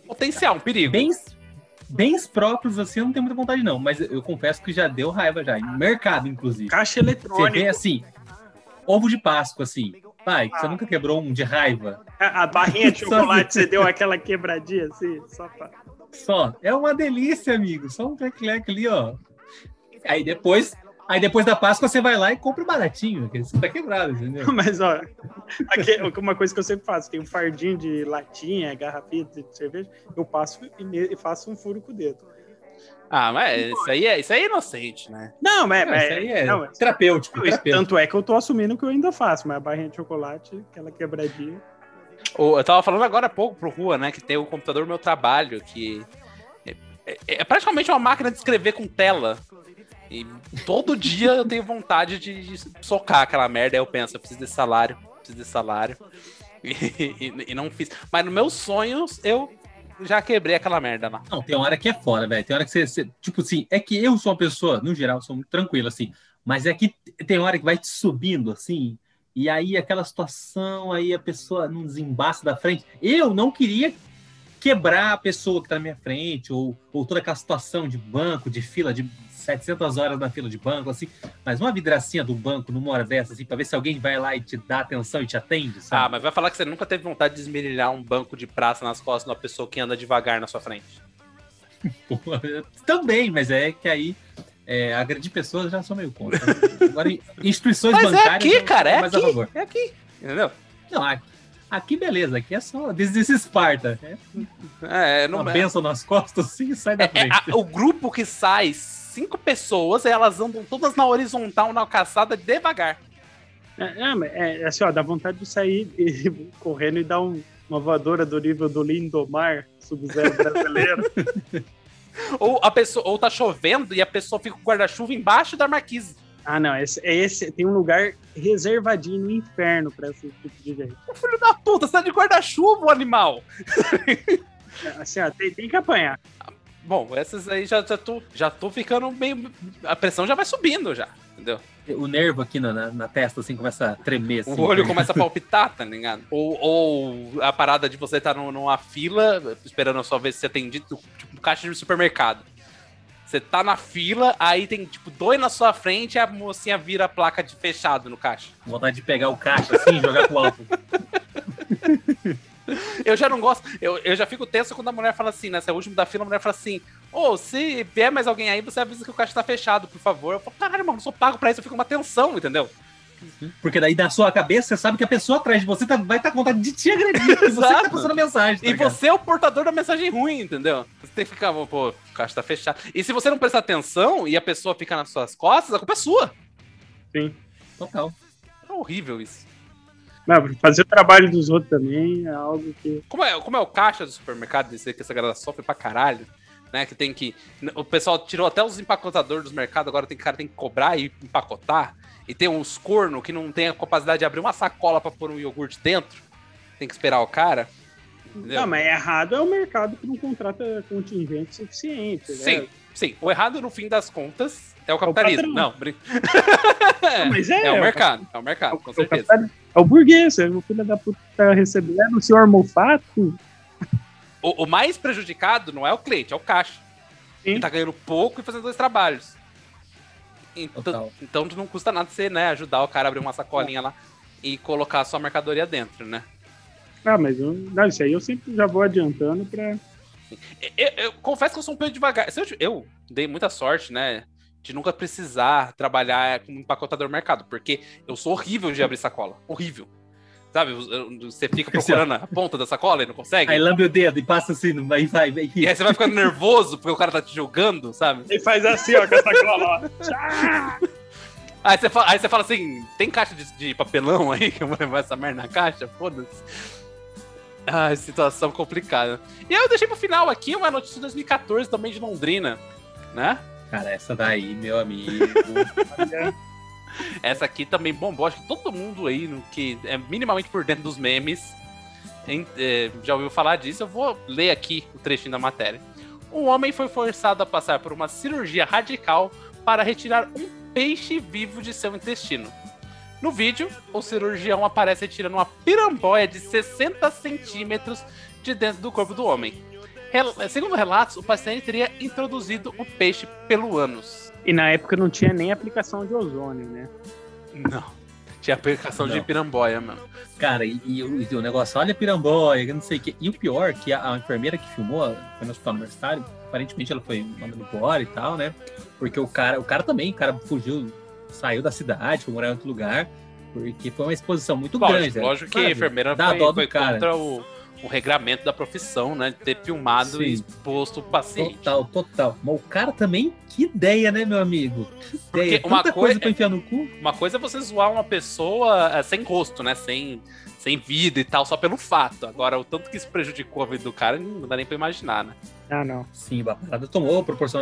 potencial, um perigo. Bens, bens próprios, assim, eu não tenho muita vontade, não. Mas eu confesso que já deu raiva já. Em mercado, inclusive. Caixa Você eletrônica. vê assim, ovo de Páscoa, assim. Pai, você nunca quebrou um de raiva? A, a barrinha de chocolate, você deu aquela quebradinha assim, só pra... Só. É uma delícia, amigo. Só um clec ali, ó. Aí depois, aí depois da Páscoa você vai lá e compra o baratinho, que você tá quebrado, entendeu? Mas, ó, aqui, uma coisa que eu sempre faço, tem um fardinho de latinha, garrafinha de cerveja, eu passo e faço um furo com o dedo. Ah, mas isso aí é, isso aí é inocente, né? Não, mas... Não, isso aí é não, terapêutico, Isso, terapêutico. Tanto é que eu tô assumindo que eu ainda faço, mas a barrinha de chocolate, aquela quebradinha. Eu tava falando agora há pouco pro Rua, né? Que tem o computador Meu Trabalho, que é, é- é praticamente uma máquina de escrever com tela. E todo dia eu tenho vontade de, de socar aquela merda. Aí eu penso, eu preciso desse salário, preciso desse salário. E, e- e não fiz. Mas nos meus sonhos, eu já quebrei aquela merda lá. Não, tem hora que é fora, velho. Tem hora que você, você- Tipo assim, é que eu sou uma pessoa, no geral, sou muito tranquilo, assim. Mas é que tem hora que vai te subindo, assim. E aí aquela situação, aí a pessoa não desembaça da frente. Eu não queria quebrar a pessoa que tá na minha frente, ou, ou toda aquela situação de banco, de fila, de 700 horas na fila de banco, assim. Mas uma vidracinha do banco numa hora dessa, assim, pra ver se alguém vai lá e te dá atenção e te atende, Ah, sabe? mas vai falar que você nunca teve vontade de esmerilhar um banco de praça nas costas de uma pessoa que anda devagar na sua frente. Também, mas é que aí é, agredir pessoas já sou meio contra. Agora, instituições Mas é bancárias. aqui, eu cara, é aqui. É aqui. Entendeu? Não, aqui, aqui beleza, aqui é só this is Esparta. É É, não uma é. benção nas costas e sai da É, frente. a- o grupo que sai, cinco pessoas, elas andam todas na horizontal, na calçada, devagar. É, é, mas é, assim, ó, dá vontade de sair e- correndo e dar um- uma voadora do nível do Lindomar, Sub-Zero brasileiro. Ou a pessoa, ou tá chovendo e a pessoa fica com o guarda-chuva embaixo da marquise. ah, não, esse, é esse tem um lugar reservadinho no inferno pra esse tipo de gente. Ô, filho da puta, você tá de guarda-chuva, o animal. Assim, ó, tem, tem que apanhar. Bom, essas aí já, já, tô, já tô ficando meio. A pressão já vai subindo já, entendeu? O nervo aqui na, na, na testa assim começa a tremer. Assim, O olho começa a palpitar, tá ligado? Ou, ou a parada de você estar tá numa fila, esperando a sua vez ser atendido, tipo um caixa de supermercado. Você tá na fila, aí tem tipo dois na sua frente e a mocinha vira a placa de fechado no caixa. Vontade de pegar o caixa assim e jogar pro alto. Eu já não gosto, eu, eu já fico tenso quando a mulher fala assim, né? Se é o último da fila, a mulher fala assim: Ô, se vier mais alguém aí, você avisa que o caixa tá fechado, por favor. Eu falo, caralho, mano, eu sou pago pra isso, eu fico uma tensão, entendeu? Porque daí na sua cabeça você sabe que a pessoa atrás de você tá- vai estar com vontade de te agredir. Você que tá Exato. passando a mensagem. tá E ligado? você é o portador da mensagem ruim, entendeu? Você tem que ficar, pô, o caixa tá fechado. E se você não prestar atenção e a pessoa fica nas suas costas, a culpa é sua. Sim. Total. É horrível isso. Não, fazer o trabalho dos outros também é algo que. Como é, como é o caixa do supermercado, dizer que essa galera sofre pra caralho, né? Que tem que. O pessoal tirou até os empacotadores dos mercados, agora tem cara tem que cobrar e empacotar. E tem uns corno que não tem a capacidade de abrir uma sacola pra pôr um iogurte dentro. Tem que esperar o cara. Entendeu? Não, mas errado é o mercado que não contrata contingente suficiente. Sim, Né? sim. O errado, no fim das contas, é o capitalismo. patrão. não, brin... Não, mas é, é o é mercado. É o mercado, com É o certeza. É o burguês, é o filho da puta que tá recebendo o senhor Mofato. O, o mais prejudicado não é o cliente, é o caixa. Sim. Ele tá ganhando pouco e fazendo dois trabalhos. Então, Total. então não custa nada você, né, ajudar o cara a abrir uma sacolinha lá e colocar a sua mercadoria dentro, né? Ah, mas eu, não, isso aí eu sempre já vou adiantando pra. Eu, eu confesso que eu sou um pouco devagar. Eu, eu dei muita sorte, né? De nunca precisar trabalhar como empacotador no mercado, porque eu sou horrível de abrir sacola. Horrível. Sabe? Você fica procurando a ponta da sacola e não consegue. Aí lambe o dedo e passa assim, vai, vai, vai. E aí você vai ficando nervoso porque o cara tá te julgando, sabe? Ele faz assim, ó, com essa cola, ó. Aí você fala, aí você fala assim: tem caixa de, de papelão aí que eu vou levar essa merda na caixa? Foda-se. Ai, situação complicada. E aí eu deixei pro final aqui uma notícia de 2014 também de Londrina, né? Cara, essa daí, meu amigo. Essa aqui também bombou, acho que todo mundo aí no que é minimamente por dentro dos memes em- é, já ouviu falar disso. Eu vou ler aqui o trechinho da matéria. Um homem foi forçado a passar por uma cirurgia radical para retirar um peixe vivo de seu intestino. No vídeo, o cirurgião aparece retirando uma piramboia de 60 centímetros de dentro do corpo do homem. Rel- Segundo relatos, o paciente teria introduzido o peixe pelo ânus. E na época não tinha nem aplicação de ozônio, né? Não. Tinha aplicação de Não. piramboia, mano. Cara, e, e o, e o negócio, olha a piramboia, que não sei o quê. E o pior, que a, a enfermeira que filmou, foi no hospital universitário, aparentemente ela foi mandando embora e tal, né? Porque o cara, o cara também, o cara fugiu, saiu da cidade, foi morar em outro lugar, porque foi uma exposição muito Lógico, grande. né? lógico que a Sabe? enfermeira Dá foi, dó foi cara. contra o, o regramento da profissão, né? De ter filmado Sim. e exposto o paciente. Total, total. Mas o cara também, que ideia, né, meu amigo? Que ideia. Porque uma Tanta coisa- coisa pra enfiar no cu. Uma coisa é você zoar uma pessoa é, sem rosto, né? Sem, sem vida e tal, só pelo fato. Agora, o tanto que isso prejudicou a vida do cara, não dá nem pra imaginar, né? Ah, não. Sim, a parada tomou proporção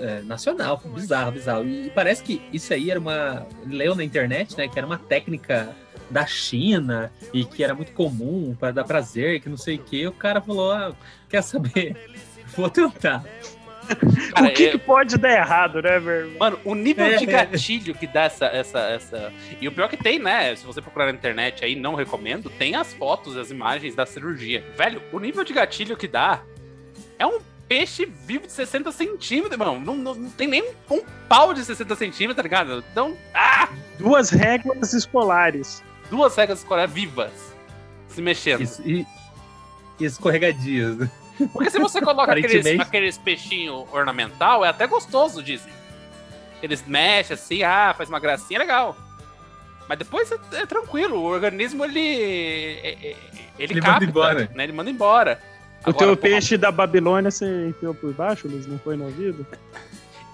é, nacional, foi bizarro, bizarro. E parece que isso aí era uma. Leu na internet, né? Que era uma técnica da China e que era muito comum para dar prazer, que não sei o que. O cara falou: ah, quer saber? Vou tentar. Cara, o que, é- que pode dar errado, né, meu irmão? Mano, o nível É. de gatilho que dá essa, essa, essa. E o pior que tem, né? Se você procurar na internet aí, não recomendo, tem as fotos, as imagens da cirurgia. Velho, o nível de gatilho que dá é um peixe vivo de 60 centímetros, mano. Não, não, não tem nem um, um pau de 60 centímetros, tá ligado? Então, ah! Duas réguas escolares. Duas regras escolares vivas se mexendo. Isso, e, e escorregadias. né? Porque se você coloca aqueles, aqueles peixinhos ornamental, é até gostoso, dizem. Eles mexem assim, ah, faz uma gracinha, legal. Mas depois é, é tranquilo, o organismo ele. é- é- Ele, Ele capta, manda embora. Né? Ele manda embora. O Agora, teu porra, peixe da Babilônia você enfiou por baixo, Luiz? Não foi no ouvido?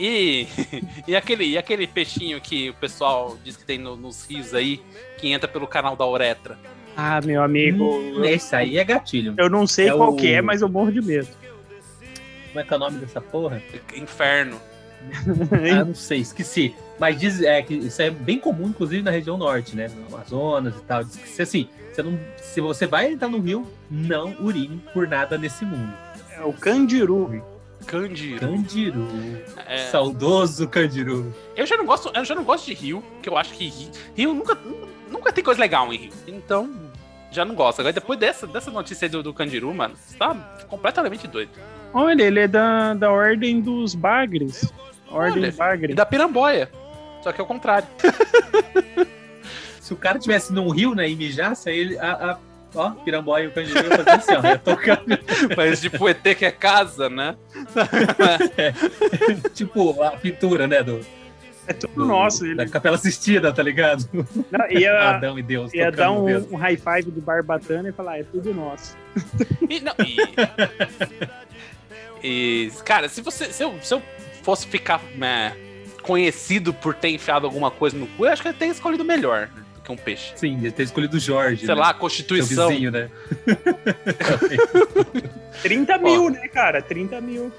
E, e, aquele, e aquele peixinho que o pessoal diz que tem no- nos rios aí, que entra pelo canal da uretra. Ah, meu amigo. Hum, esse aí é gatilho. Eu não sei É qual o- que é, mas eu morro de medo. Como é que é o nome dessa porra? Inferno. Ah, não sei, esqueci. Mas diz é, que isso é bem comum, inclusive, na região norte, né? No Amazonas e tal. Diz que se, assim, você não, se você vai entrar no rio, não urine por nada nesse mundo. É o Candiru. Candiru. Candiru. É. Saudoso Candiru. Eu já não gosto, eu já não gosto de rio, que eu acho que rio, rio nunca, nunca tem coisa legal em rio. Então, já não gosto. Agora, depois dessa, dessa notícia aí do, do Candiru, mano, você tá completamente doido. Olha, ele é da, da ordem dos bagres. Ordem Olha, bagre. E da piramboia. Só que é o contrário. Se o cara tivesse num rio, né, e mijasse, aí ele. A, a, ó, piramboia e o ia fazer assim, ó, tocando. Mas tipo, ET que é casa, né? tipo, a pintura, né, do, É tudo do- nosso. da Ele Capela Assistida, tá ligado? não, ia, Adão e Deus. ia dar um, um high five de barbatana e falar, é tudo nosso. E, não, e- e, cara, se você. Se eu, se eu fosse ficar né, conhecido por ter enfiado alguma coisa no cu, eu acho que eu teria escolhido melhor né, que um peixe. Sim, ia ter escolhido o Jorge. Sei né? lá, Seu Constituição. vizinho, né? 30 mil, né, cara? 30 mil.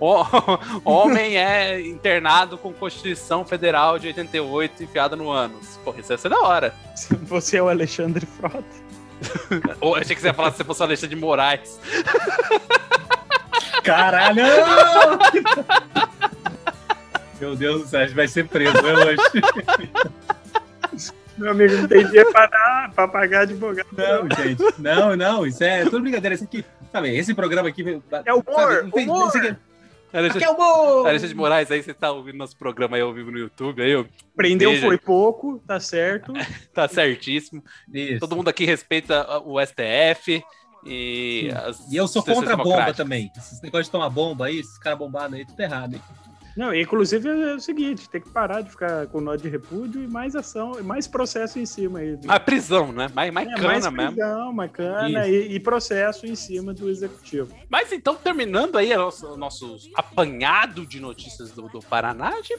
O- homem é internado com Constituição Federal de 88 enfiada no ânus. Porra, isso ia ser da hora. Você é o Alexandre Frota. Ou eu achei que você ia falar se você fosse o Alexandre de Moraes. Caralho! Meu Deus do céu, a gente vai ser preso né, hoje. Meu amigo não tem dinheiro pra, dar, pra pagar advogado. Não, gente. Não, não, isso é tudo brincadeira. Isso aqui, sabe, esse programa aqui. É humor, sabe, não tem- humor. isso aqui- Aqui Alexandre, é humor! Alexandre de Moraes, aí você tá ouvindo nosso programa aí ao vivo no YouTube, aí, ó, Prendeu Beijo. foi pouco, tá certo. tá certíssimo. Isso. Todo mundo aqui respeita o STF e E eu sou contra a bomba também. Esses negócios de tomar bomba aí, esses caras bombados aí, tudo errado. Hein? Não, inclusive é o seguinte, tem que parar de ficar com nó de repúdio e mais ação, mais processo em cima aí. A prisão, né? Mais, mais É, cana mais mesmo. prisão, mais cana e, e processo em cima do executivo. Mas então, terminando aí o nosso, nosso apanhado de notícias do, do Paraná, a gente,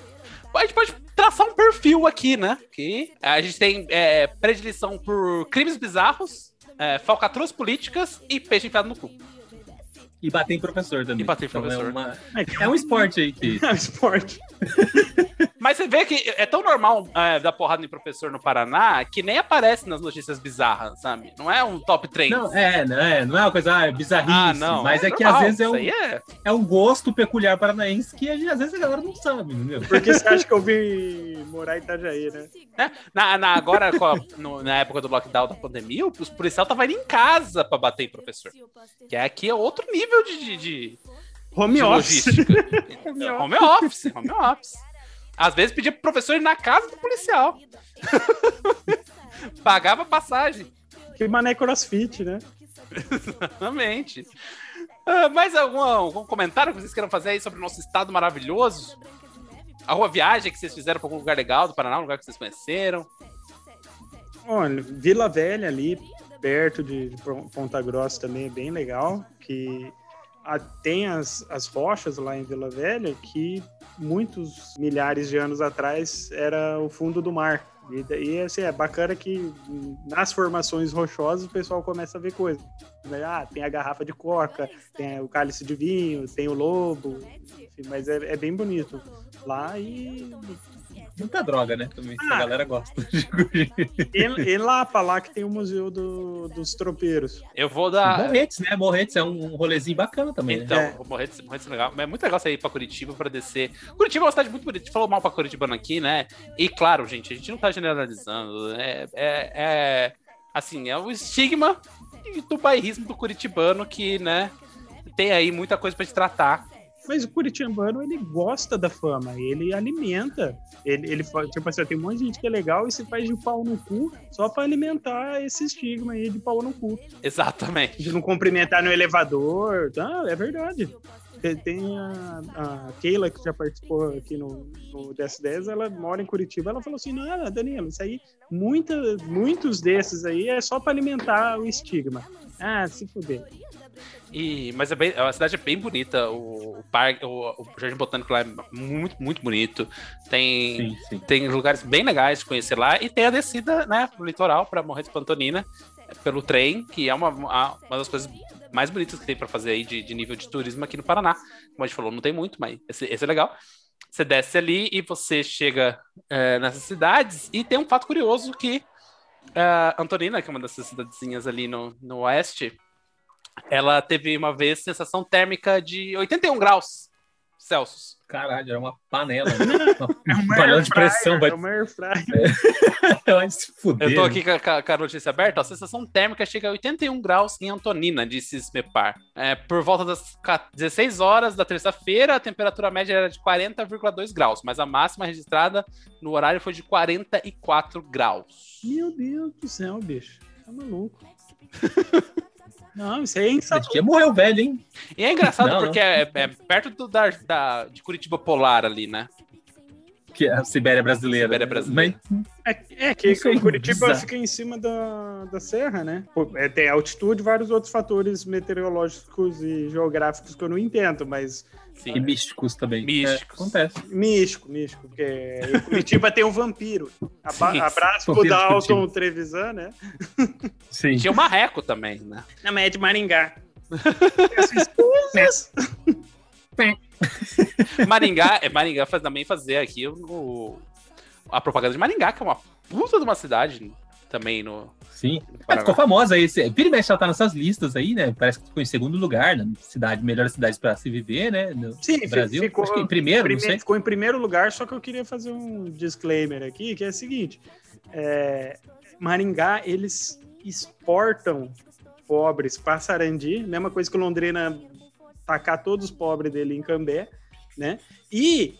a gente pode traçar um perfil aqui, né? Que a gente tem é, predileção por crimes bizarros, é, falcatruas políticas e peixe enfiado no cu. E bater em professor também. E bater em Então professor. É, uma- é um esporte aí que. É um esporte. Mas você vê que é tão normal é, dar porrada em professor no Paraná que nem aparece nas notícias bizarras, sabe? Não é um top 3. Não, é, não é, não é uma coisa ah, bizarrice, ah, não. mas é, que normal. às vezes é um, é. é um gosto peculiar paranaense que às vezes a galera não sabe, entendeu? Porque você acha que eu vim morar em Itajaí, né? É, na, na- agora, com a- no- na época do lockdown da pandemia, os policiais estavam indo em casa pra bater em professor. Que é aqui é outro nível de, de, de- Home de office. logística. Home home office, home office. Às vezes pedia pro professor ir na casa do policial. Pagava passagem. Que mané crossfit, né? Exatamente. Ah, mais algum, algum comentário que vocês queiram fazer aí sobre o nosso estado maravilhoso? Alguma viagem que vocês fizeram para algum lugar legal do Paraná, um lugar que vocês conheceram? Olha, Vila Velha ali, perto de, Ponta Grossa também é bem legal, que tem as, as rochas lá em Vila Velha que muitos milhares de anos atrás era o fundo do mar. E, daí, assim, é bacana que nas formações rochosas o pessoal começa a ver coisas. né? Ah, tem a garrafa de coca, tem o cálice de vinho, tem o lobo, enfim, mas é, é bem bonito lá e Muita droga, né? Também, Ah. a galera gosta. E, e lá pra lá que tem o Museu do- dos Tropeiros. Eu vou dar. Morretes, né? Morretes é um rolezinho bacana também, né? Então, É. o Morretes, Morretes é legal. Mas é muito legal você ir pra Curitiba pra descer. Curitiba é uma cidade muito bonita. A gente falou mal pra Curitibano aqui, né? E claro, gente, a gente não tá generalizando. É, é, é- assim, é o estigma do bairrismo do Curitibano que, né, tem aí muita coisa pra te tratar. Mas o Curitibano, ele gosta da fama, ele alimenta. Ele, ele tipo assim, tem um monte de gente que é legal e se faz de pau no cu só pra alimentar esse estigma aí de pau no cu. Exatamente. De não cumprimentar no elevador. Ah, é verdade. Tem- a, a Keila, que já participou aqui no, no DS10, ela mora em Curitiba, ela falou assim, não, Danilo, isso aí, muita, muitos desses aí é só pra alimentar o estigma. Ah, se fuder. E, mas é bem, a cidade é bem bonita. O, o parque, o, o Jardim Botânico lá é muito, muito bonito. Tem, Sim, sim. tem lugares bem legais de conhecer lá. E tem a descida, né, pro litoral, pra Morrer de Pantonina, pelo trem, que é uma, uma, das coisas mais bonitas que tem pra fazer aí de, de nível de turismo aqui no Paraná. Como a gente falou, não tem muito, mas esse, esse é legal. Você desce ali e você chega é, nessas cidades. E tem um fato curioso que é, Antonina, que é uma dessas cidadezinhas ali no, no oeste, ela teve uma vez sensação térmica de 81 graus. Celsius. Caralho, era uma panela. né? É Uma uma panela de pressão. Vai, É uma air fryer. vai se fuder. Eu tô aqui com a, com a- notícia aberta. A sensação térmica chega a 81 graus em Antonina, disse Smepar. É, por volta das ca- 16 horas da terça-feira, a temperatura média era de 40,2 graus, mas a máxima registrada no horário foi de 44 graus. Meu Deus do céu, bicho. Tá maluco. Não, isso aí é Esse insalubre. dia morreu velho, hein? E é engraçado Não, porque é, é perto do, da, da- de Curitiba Polar ali, né? Que é a Sibéria brasileira. Sibéria brasileira. Mas, É, é que sei, Curitiba bizarro. fica em cima da, da serra, né? É, tem altitude e vários outros fatores meteorológicos e geográficos que eu não entendo, mas Sim. e místicos também. Místicos. É, acontece. místico, místico, porque em Curitiba tem um vampiro. Aba Sim. abraço pro Dalton. Trevisan, né? Sim. Tinha o Marreco também, né? Na média de Maringá. Essa esposa. Maringá, é, Maringá faz, também fazer aqui o, a propaganda de Maringá, que é uma puta de uma cidade também no, Sim. no É, ficou famosa aí. Vira e mexe, ela tá nessas listas aí, né? Parece que ficou em segundo lugar, né? Cidade, melhores cidades pra se viver, né? No Sim, no Brasil. ficou- Acho que em primeiro, Prime- não sei. Ficou em primeiro lugar, só que eu queria fazer um disclaimer aqui, que é o seguinte: é, Maringá, eles exportam pobres para Sarandi, mesma coisa que Londrina tacar todos os pobres dele em Cambé, né? E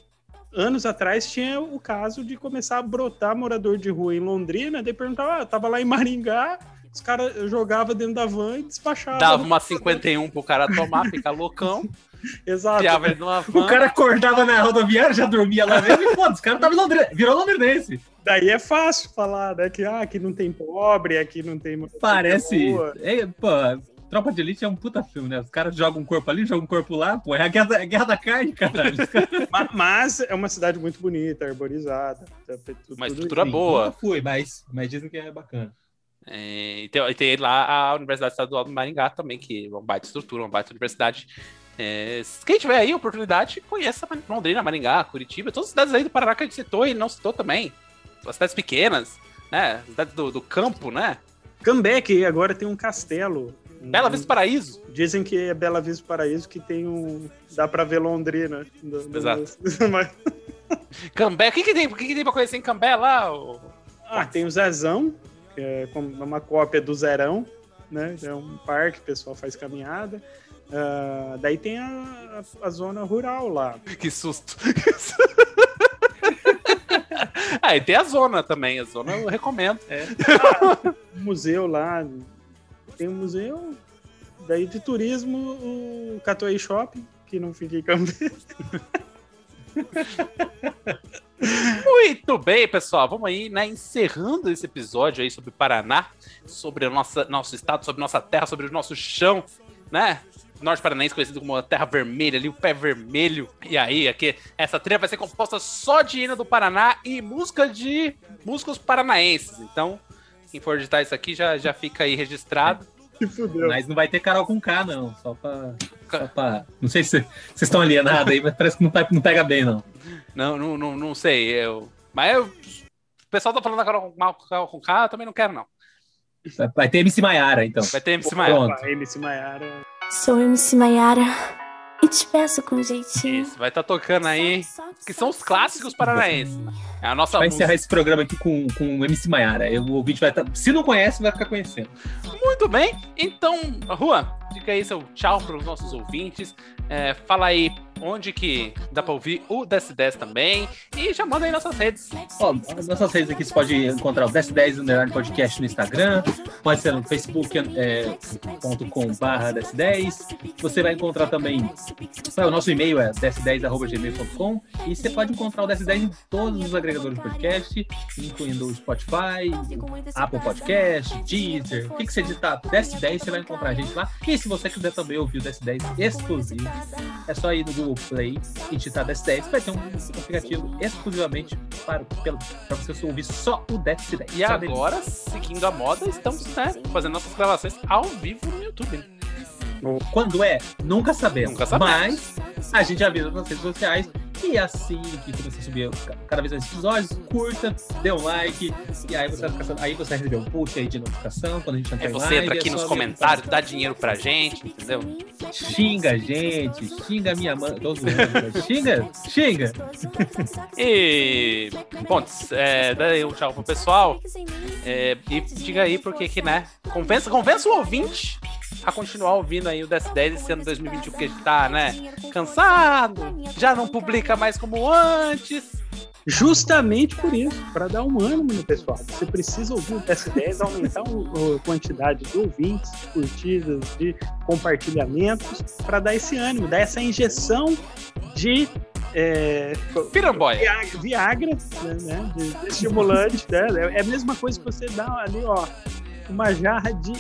anos atrás tinha o caso de começar a brotar morador de rua em Londrina, daí perguntava, ah, tava lá em Maringá, os caras jogavam dentro da van e despachavam. Dava uma 51 pro cara tomar, ficar loucão, Exato. O cara acordava na rodoviária, já dormia lá mesmo e foda-se, o cara tava em Londrina, virou londrinense. Daí é fácil falar, né? Que ah, aqui não tem pobre, aqui não tem. morador de Parece. É, pô, Tropa de Elite é um puta filme, né? Os caras jogam um corpo ali, jogam um corpo lá, pô, é a guerra, da- é a guerra da carne, caralho. Os caras- Ma- Mas é uma cidade muito bonita, arborizada. tá tudo- Uma estrutura boa. Nunca fui, mas, mas dizem que é bacana. É, e, tem, e tem lá a Universidade Estadual do Maringá também, que é uma baita estrutura, uma baita universidade. É, quem tiver aí a oportunidade, conheça Londrina, Maringá, Curitiba, todas as cidades aí do Paraná que a gente citou e não citou também. As cidades pequenas, né? As cidades do, do campo, né? Cambé, que agora tem um castelo. Bela Vista do Paraíso. Dizem que é Bela Vista do Paraíso, que tem um. Dá pra ver Londrina. no- no- Exato. Mas- Cambé, o que, que tem? O que, que tem pra conhecer em Cambé lá? ô? Ah, tem o Zezão, que é como uma cópia do Zerão, né? É um parque, o pessoal faz caminhada. Ah, daí tem a, a- a zona rural lá. Que susto. ah, e tem a zona também. A zona eu recomendo. Um museu lá. Tem um museu. Daí de turismo, o Catuai Shopping, que não fica em Cambé. Muito bem, pessoal. Vamos aí, né? Encerrando esse episódio aí sobre Paraná, sobre o nosso estado, sobre nossa terra, sobre o nosso chão, né? Norte Paranaense, conhecido como a Terra Vermelha, ali, o pé vermelho. E aí, aqui, essa trilha vai ser composta só de hino do Paraná e música de músicos paranaenses. Então, quem for editar isso aqui já, já fica aí registrado. Se fudeu. Mas não vai ter Carol com K, não. Só pra. Só pra... Não sei se vocês estão alienados aí, mas parece que não, tá- não pega bem, não. Não, não, não, não sei. Eu... Mas eu... o pessoal tá falando da Carol mal Carol com K, eu também não quero, não. Vai- ter MC Maiara, então. Vai ter MC Maior. Pronto. MC Maiara. Sou MC Maiara e te peço com jeitinho. Isso, vai estar tocando aí, que são os clássicos paranaenses. É a nossa Vai música. encerrar esse programa aqui com, com o MC Maiara. O ouvinte vai estar. Se não conhece, vai ficar conhecendo. Muito bem. Então, Juan, diga aí seu tchau para os nossos ouvintes. É, fala aí onde que dá para ouvir o DS10 também. E já manda aí nossas redes. Ó, nossas redes aqui você pode encontrar o 1010 Underline Podcast no Instagram, pode ser no Facebook é, barra 1010. Você vai encontrar também. é, O nosso e-mail é 1010.gmail.com e você pode encontrar o 1010 em todos os agregadores de podcast, incluindo o Spotify, Apple Podcast, Deezer. O que, que você digitar 1010, você vai encontrar a gente lá. E se você quiser também ouvir o 1010 exclusivo, é só ir no Google Play e digitar 1010. Vai ter um aplicativo exclusivamente para, para você ouvir só o 1010. E Só dele. agora, seguindo a moda, estamos né, fazendo nossas gravações ao vivo no YouTube. Quando é? Nunca sabemos. Nunca sabemos. Mas a gente avisa nas redes sociais E assim que começar a subir cada vez mais episódios, curta, dê um like, e aí você vai, ficar, aí você vai receber um post aí de notificação quando a gente entrar É você live, entra aqui é nos comentários, dá dinheiro pra gente, entendeu? Xinga a gente, xinga a minha mãe. Tô zoando? Xinga, xinga. E. Bom, é, daí um tchau pro pessoal. É, e diga aí porque que, né? Convença, convença o ouvinte a continuar ouvindo aí o DS10 esse ano 2021, porque tá, né? Cansado, já não publica mais como antes. Justamente por isso, para dar um ânimo no pessoal. Você precisa ouvir o PS10, aumentar o- a quantidade de ouvintes, de curtidas, de compartilhamentos, para dar esse ânimo, dar essa injeção de é, Piramboia. Viagra, Viagra, né, né, de, de estimulante, né? É a mesma coisa que você dá ali, ó, uma jarra de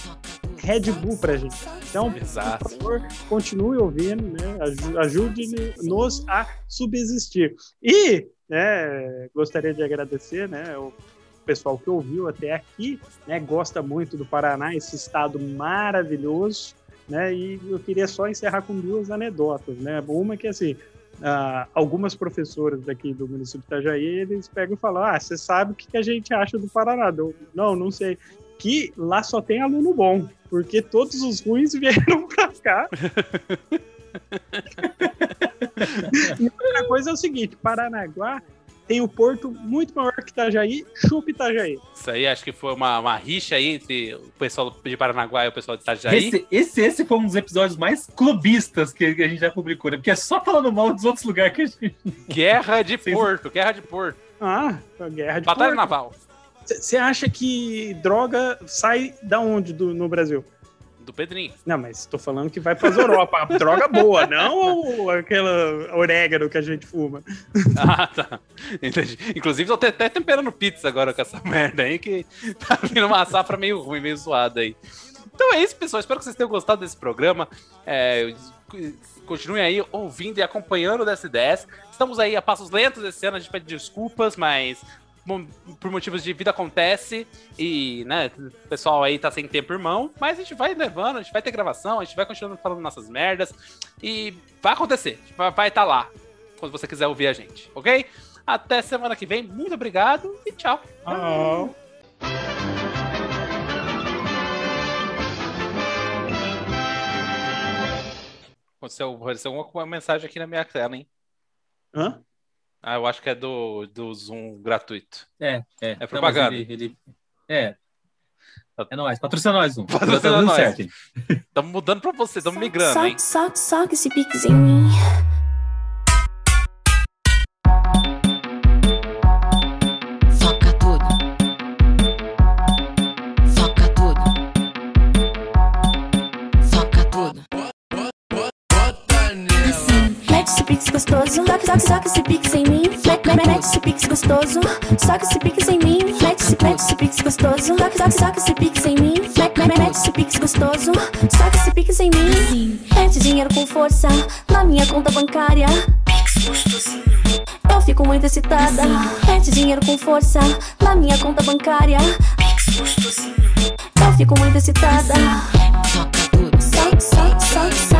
Red Bull pra gente. Então, Exato. por favor, continue ouvindo, né? aju- Ajude-nos a subsistir. E, né, gostaria de agradecer, né, o pessoal que ouviu até aqui, né, gosta muito do Paraná, esse estado maravilhoso, né? E eu queria só encerrar com duas anedotas, né? Uma que assim, ah, algumas professoras daqui do município de Itajaí, eles pegam e falam: Ah, você sabe o que que a gente acha do Paraná? Eu, não, não sei. Que lá só tem aluno bom, porque todos os ruins vieram pra cá. e outra coisa é o seguinte: Paranaguá tem o porto muito maior que Itajaí, chupa Itajaí. Isso aí acho que foi uma, uma rixa aí entre o pessoal de Paranaguá e o pessoal de Itajaí. Esse, esse, esse foi um dos episódios mais clubistas que, que a gente já publicou, né? Porque é só falando mal dos outros lugares que a gente. Guerra de. Porto, guerra de Porto. Ah, guerra de Batalha porto. naval. Você acha que droga sai da onde do- no Brasil? Do Pedrinho. Não, mas tô falando que vai pras Europa. A droga boa, não aquela orégano que a gente fuma. Ah, tá. Entendi. Inclusive, tô até, temperando pizza agora com essa merda aí, que tá vindo uma safra meio ruim, meio zoada aí. Então é isso, pessoal. Espero que vocês tenham gostado desse programa. É, continuem aí ouvindo e acompanhando o DS10. Estamos aí a passos lentos esse ano, a gente pede desculpas, mas por motivos de vida acontece e, né, o pessoal aí tá sem tempo, irmão. Mas a gente vai levando, a gente vai ter gravação, a gente vai continuando falando nossas merdas e vai acontecer. Vai- vai estar lá quando você quiser ouvir a gente, ok? Até semana que vem. Muito obrigado e tchau. Ah, Aconteceu, apareceu alguma mensagem aqui na minha tela, hein? hã? Ah, eu acho que é do, do Zoom gratuito. É, é. É propaganda. Não, ele, ele- É. É nóis, patrocina nós, um. Patrocina Tá nós. Estamos mudando pra você, estamos migrando, hein? Soca, soca, soca esse pix Soca, soca, soca esse pix em mim. Mete, esse pix gostoso. Soca esse pix em mim. Mete, esse- mete esse pix gostoso. Soca, soca, soca esse pix em mim. Mete, esse pix gostoso. Soca esse pix em mim. Mete dinheiro com força na minha conta bancária. Eu fico muito excitada. Mete dinheiro com força na minha conta bancária. Eu fico muito excitada. Soca